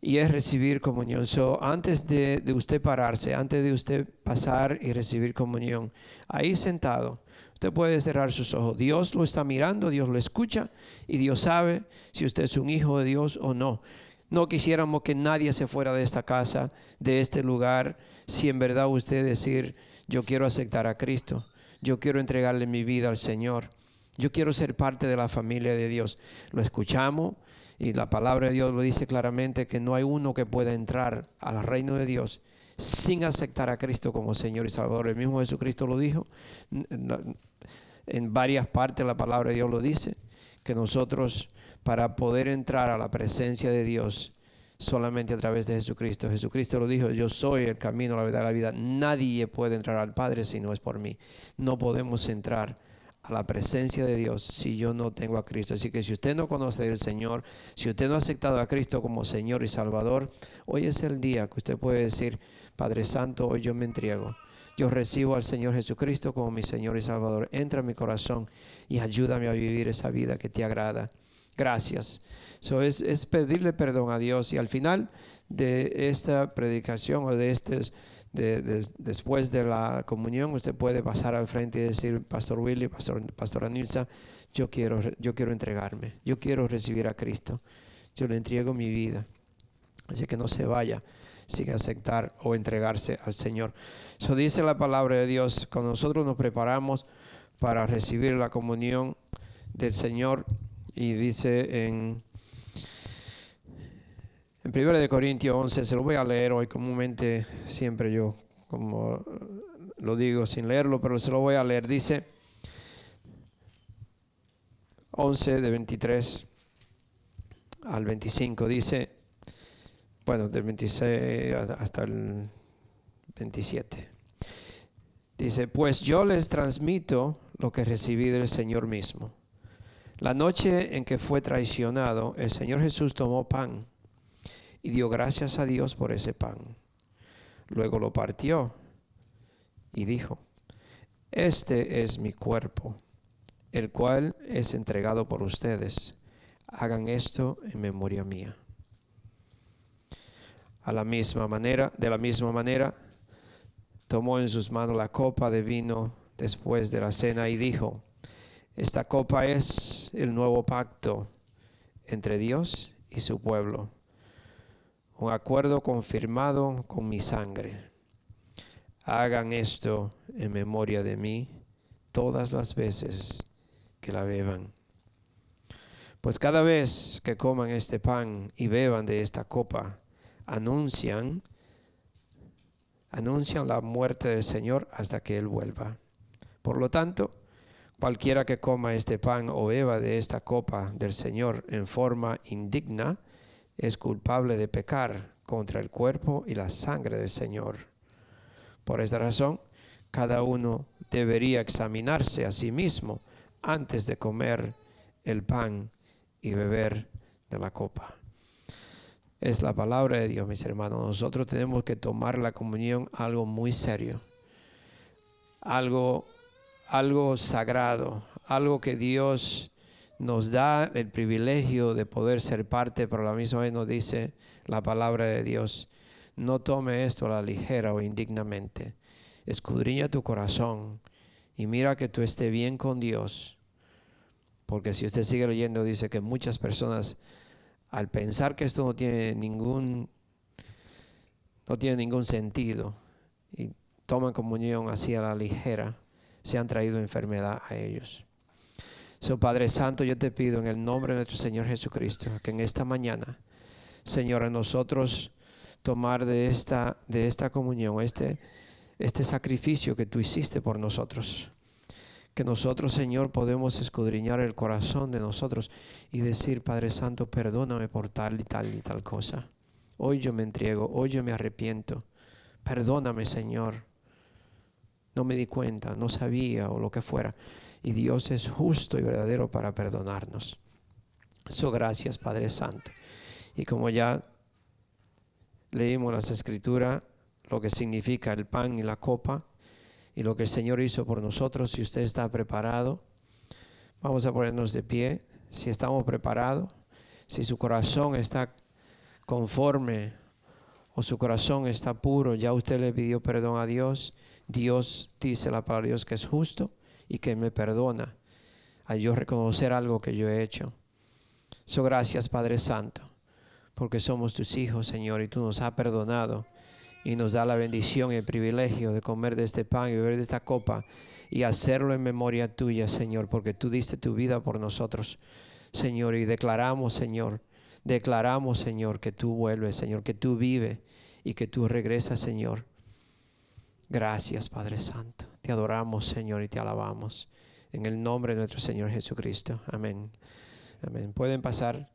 Y es recibir comunión. So, antes de, de usted pararse, antes de usted pasar y recibir comunión, ahí sentado, Usted puede cerrar sus ojos. Dios lo está mirando, Dios lo escucha y Dios sabe si usted es un hijo de Dios o no. No quisiéramos que nadie se fuera de esta casa, de este lugar, si en verdad usted decir, yo quiero aceptar a Cristo, yo quiero entregarle mi vida al Señor, yo quiero ser parte de la familia de Dios. Lo escuchamos y la palabra de Dios lo dice claramente que no hay uno que pueda entrar al reino de Dios sin aceptar a Cristo como Señor y Salvador. El mismo Jesucristo lo dijo. En varias partes la palabra de Dios lo dice, que nosotros para poder entrar a la presencia de Dios solamente a través de Jesucristo. Jesucristo lo dijo, yo soy el camino, la verdad, la vida. Nadie puede entrar al Padre si no es por mí. No podemos entrar a la presencia de Dios si yo no tengo a Cristo. Así que si usted no conoce al Señor, si usted no ha aceptado a Cristo como Señor y Salvador, hoy es el día que usted puede decir, Padre Santo, hoy yo me entrego. Yo recibo al Señor Jesucristo como mi Señor y Salvador. Entra en mi corazón y ayúdame a vivir esa vida que te agrada. Gracias. Eso es, pedirle perdón a Dios. Y al final de esta predicación o de este, de, después de la comunión, usted puede pasar al frente y decir, Pastor Willy, Pastor, Pastora Nilsa, yo quiero, yo quiero entregarme. Yo quiero recibir a Cristo. Yo le entrego mi vida. Así que no se vaya sin aceptar o entregarse al Señor. Eso dice la palabra de Dios. Cuando nosotros nos preparamos para recibir la comunión del Señor, y dice en, en 1 de Corintios 11, se lo voy a leer hoy comúnmente, siempre yo, como lo digo sin leerlo, pero se lo voy a leer. Dice 11 de 23 al 25, dice, bueno, del 26 hasta el 27. Dice, pues yo les transmito lo que recibí del Señor mismo. La noche en que fue traicionado, el Señor Jesús tomó pan y dio gracias a Dios por ese pan. Luego lo partió y dijo, este es mi cuerpo, el cual es entregado por ustedes. Hagan esto en memoria mía. A la misma manera, de la misma manera, tomó en sus manos la copa de vino después de la cena y dijo, esta copa es el nuevo pacto entre Dios y su pueblo, un acuerdo confirmado con mi sangre. Hagan esto en memoria de mí todas las veces que la beban. Pues cada vez que coman este pan y beban de esta copa, anuncian anuncian la muerte del Señor hasta que él vuelva. Por lo tanto, cualquiera que coma este pan o beba de esta copa del Señor en forma indigna es culpable de pecar contra el cuerpo y la sangre del Señor. Por esta razón, cada uno debería examinarse a sí mismo antes de comer el pan y beber de la copa. Es la palabra de Dios, mis hermanos. Nosotros tenemos que tomar la comunión algo muy serio, algo, algo sagrado, algo que Dios nos da el privilegio de poder ser parte, pero a la misma vez nos dice la palabra de Dios, no tome esto a la ligera o indignamente. Escudriña tu corazón y mira que tú estés bien con Dios. Porque si usted sigue leyendo, dice que muchas personas, al pensar que esto no tiene ningún, no tiene ningún sentido y toman comunión así a la ligera, se han traído enfermedad a ellos. So, Padre Santo, yo te pido en el nombre de nuestro Señor Jesucristo que en esta mañana, Señor, a nosotros tomar de esta, de esta comunión, este, este sacrificio que tú hiciste por nosotros. Que nosotros, Señor, podemos escudriñar el corazón de nosotros y decir, Padre Santo, perdóname por tal y tal y tal cosa. Hoy yo me entrego, hoy yo me arrepiento. Perdóname, Señor. No me di cuenta, no sabía o lo que fuera. Y Dios es justo y verdadero para perdonarnos. So, gracias, Padre Santo. Y como ya leímos las escrituras, lo que significa el pan y la copa y lo que el Señor hizo por nosotros. Si usted está preparado, vamos a ponernos de pie. Si estamos preparados, si su corazón está conforme o su corazón está puro, ya usted le pidió perdón a Dios. Dios dice la palabra de Dios que es justo y que me perdona a yo reconocer algo que yo he hecho. So gracias Padre Santo, porque somos tus hijos, Señor, y tú nos has perdonado y nos da la bendición y el privilegio de comer de este pan y beber de esta copa y hacerlo en memoria tuya, Señor, porque tú diste tu vida por nosotros, Señor, y declaramos, Señor, declaramos, Señor, que tú vuelves, Señor, que tú vives y que tú regresas, Señor. Gracias, Padre Santo. Te adoramos, Señor, y te alabamos. En el nombre de nuestro Señor Jesucristo. Amén. Amén. Pueden pasar.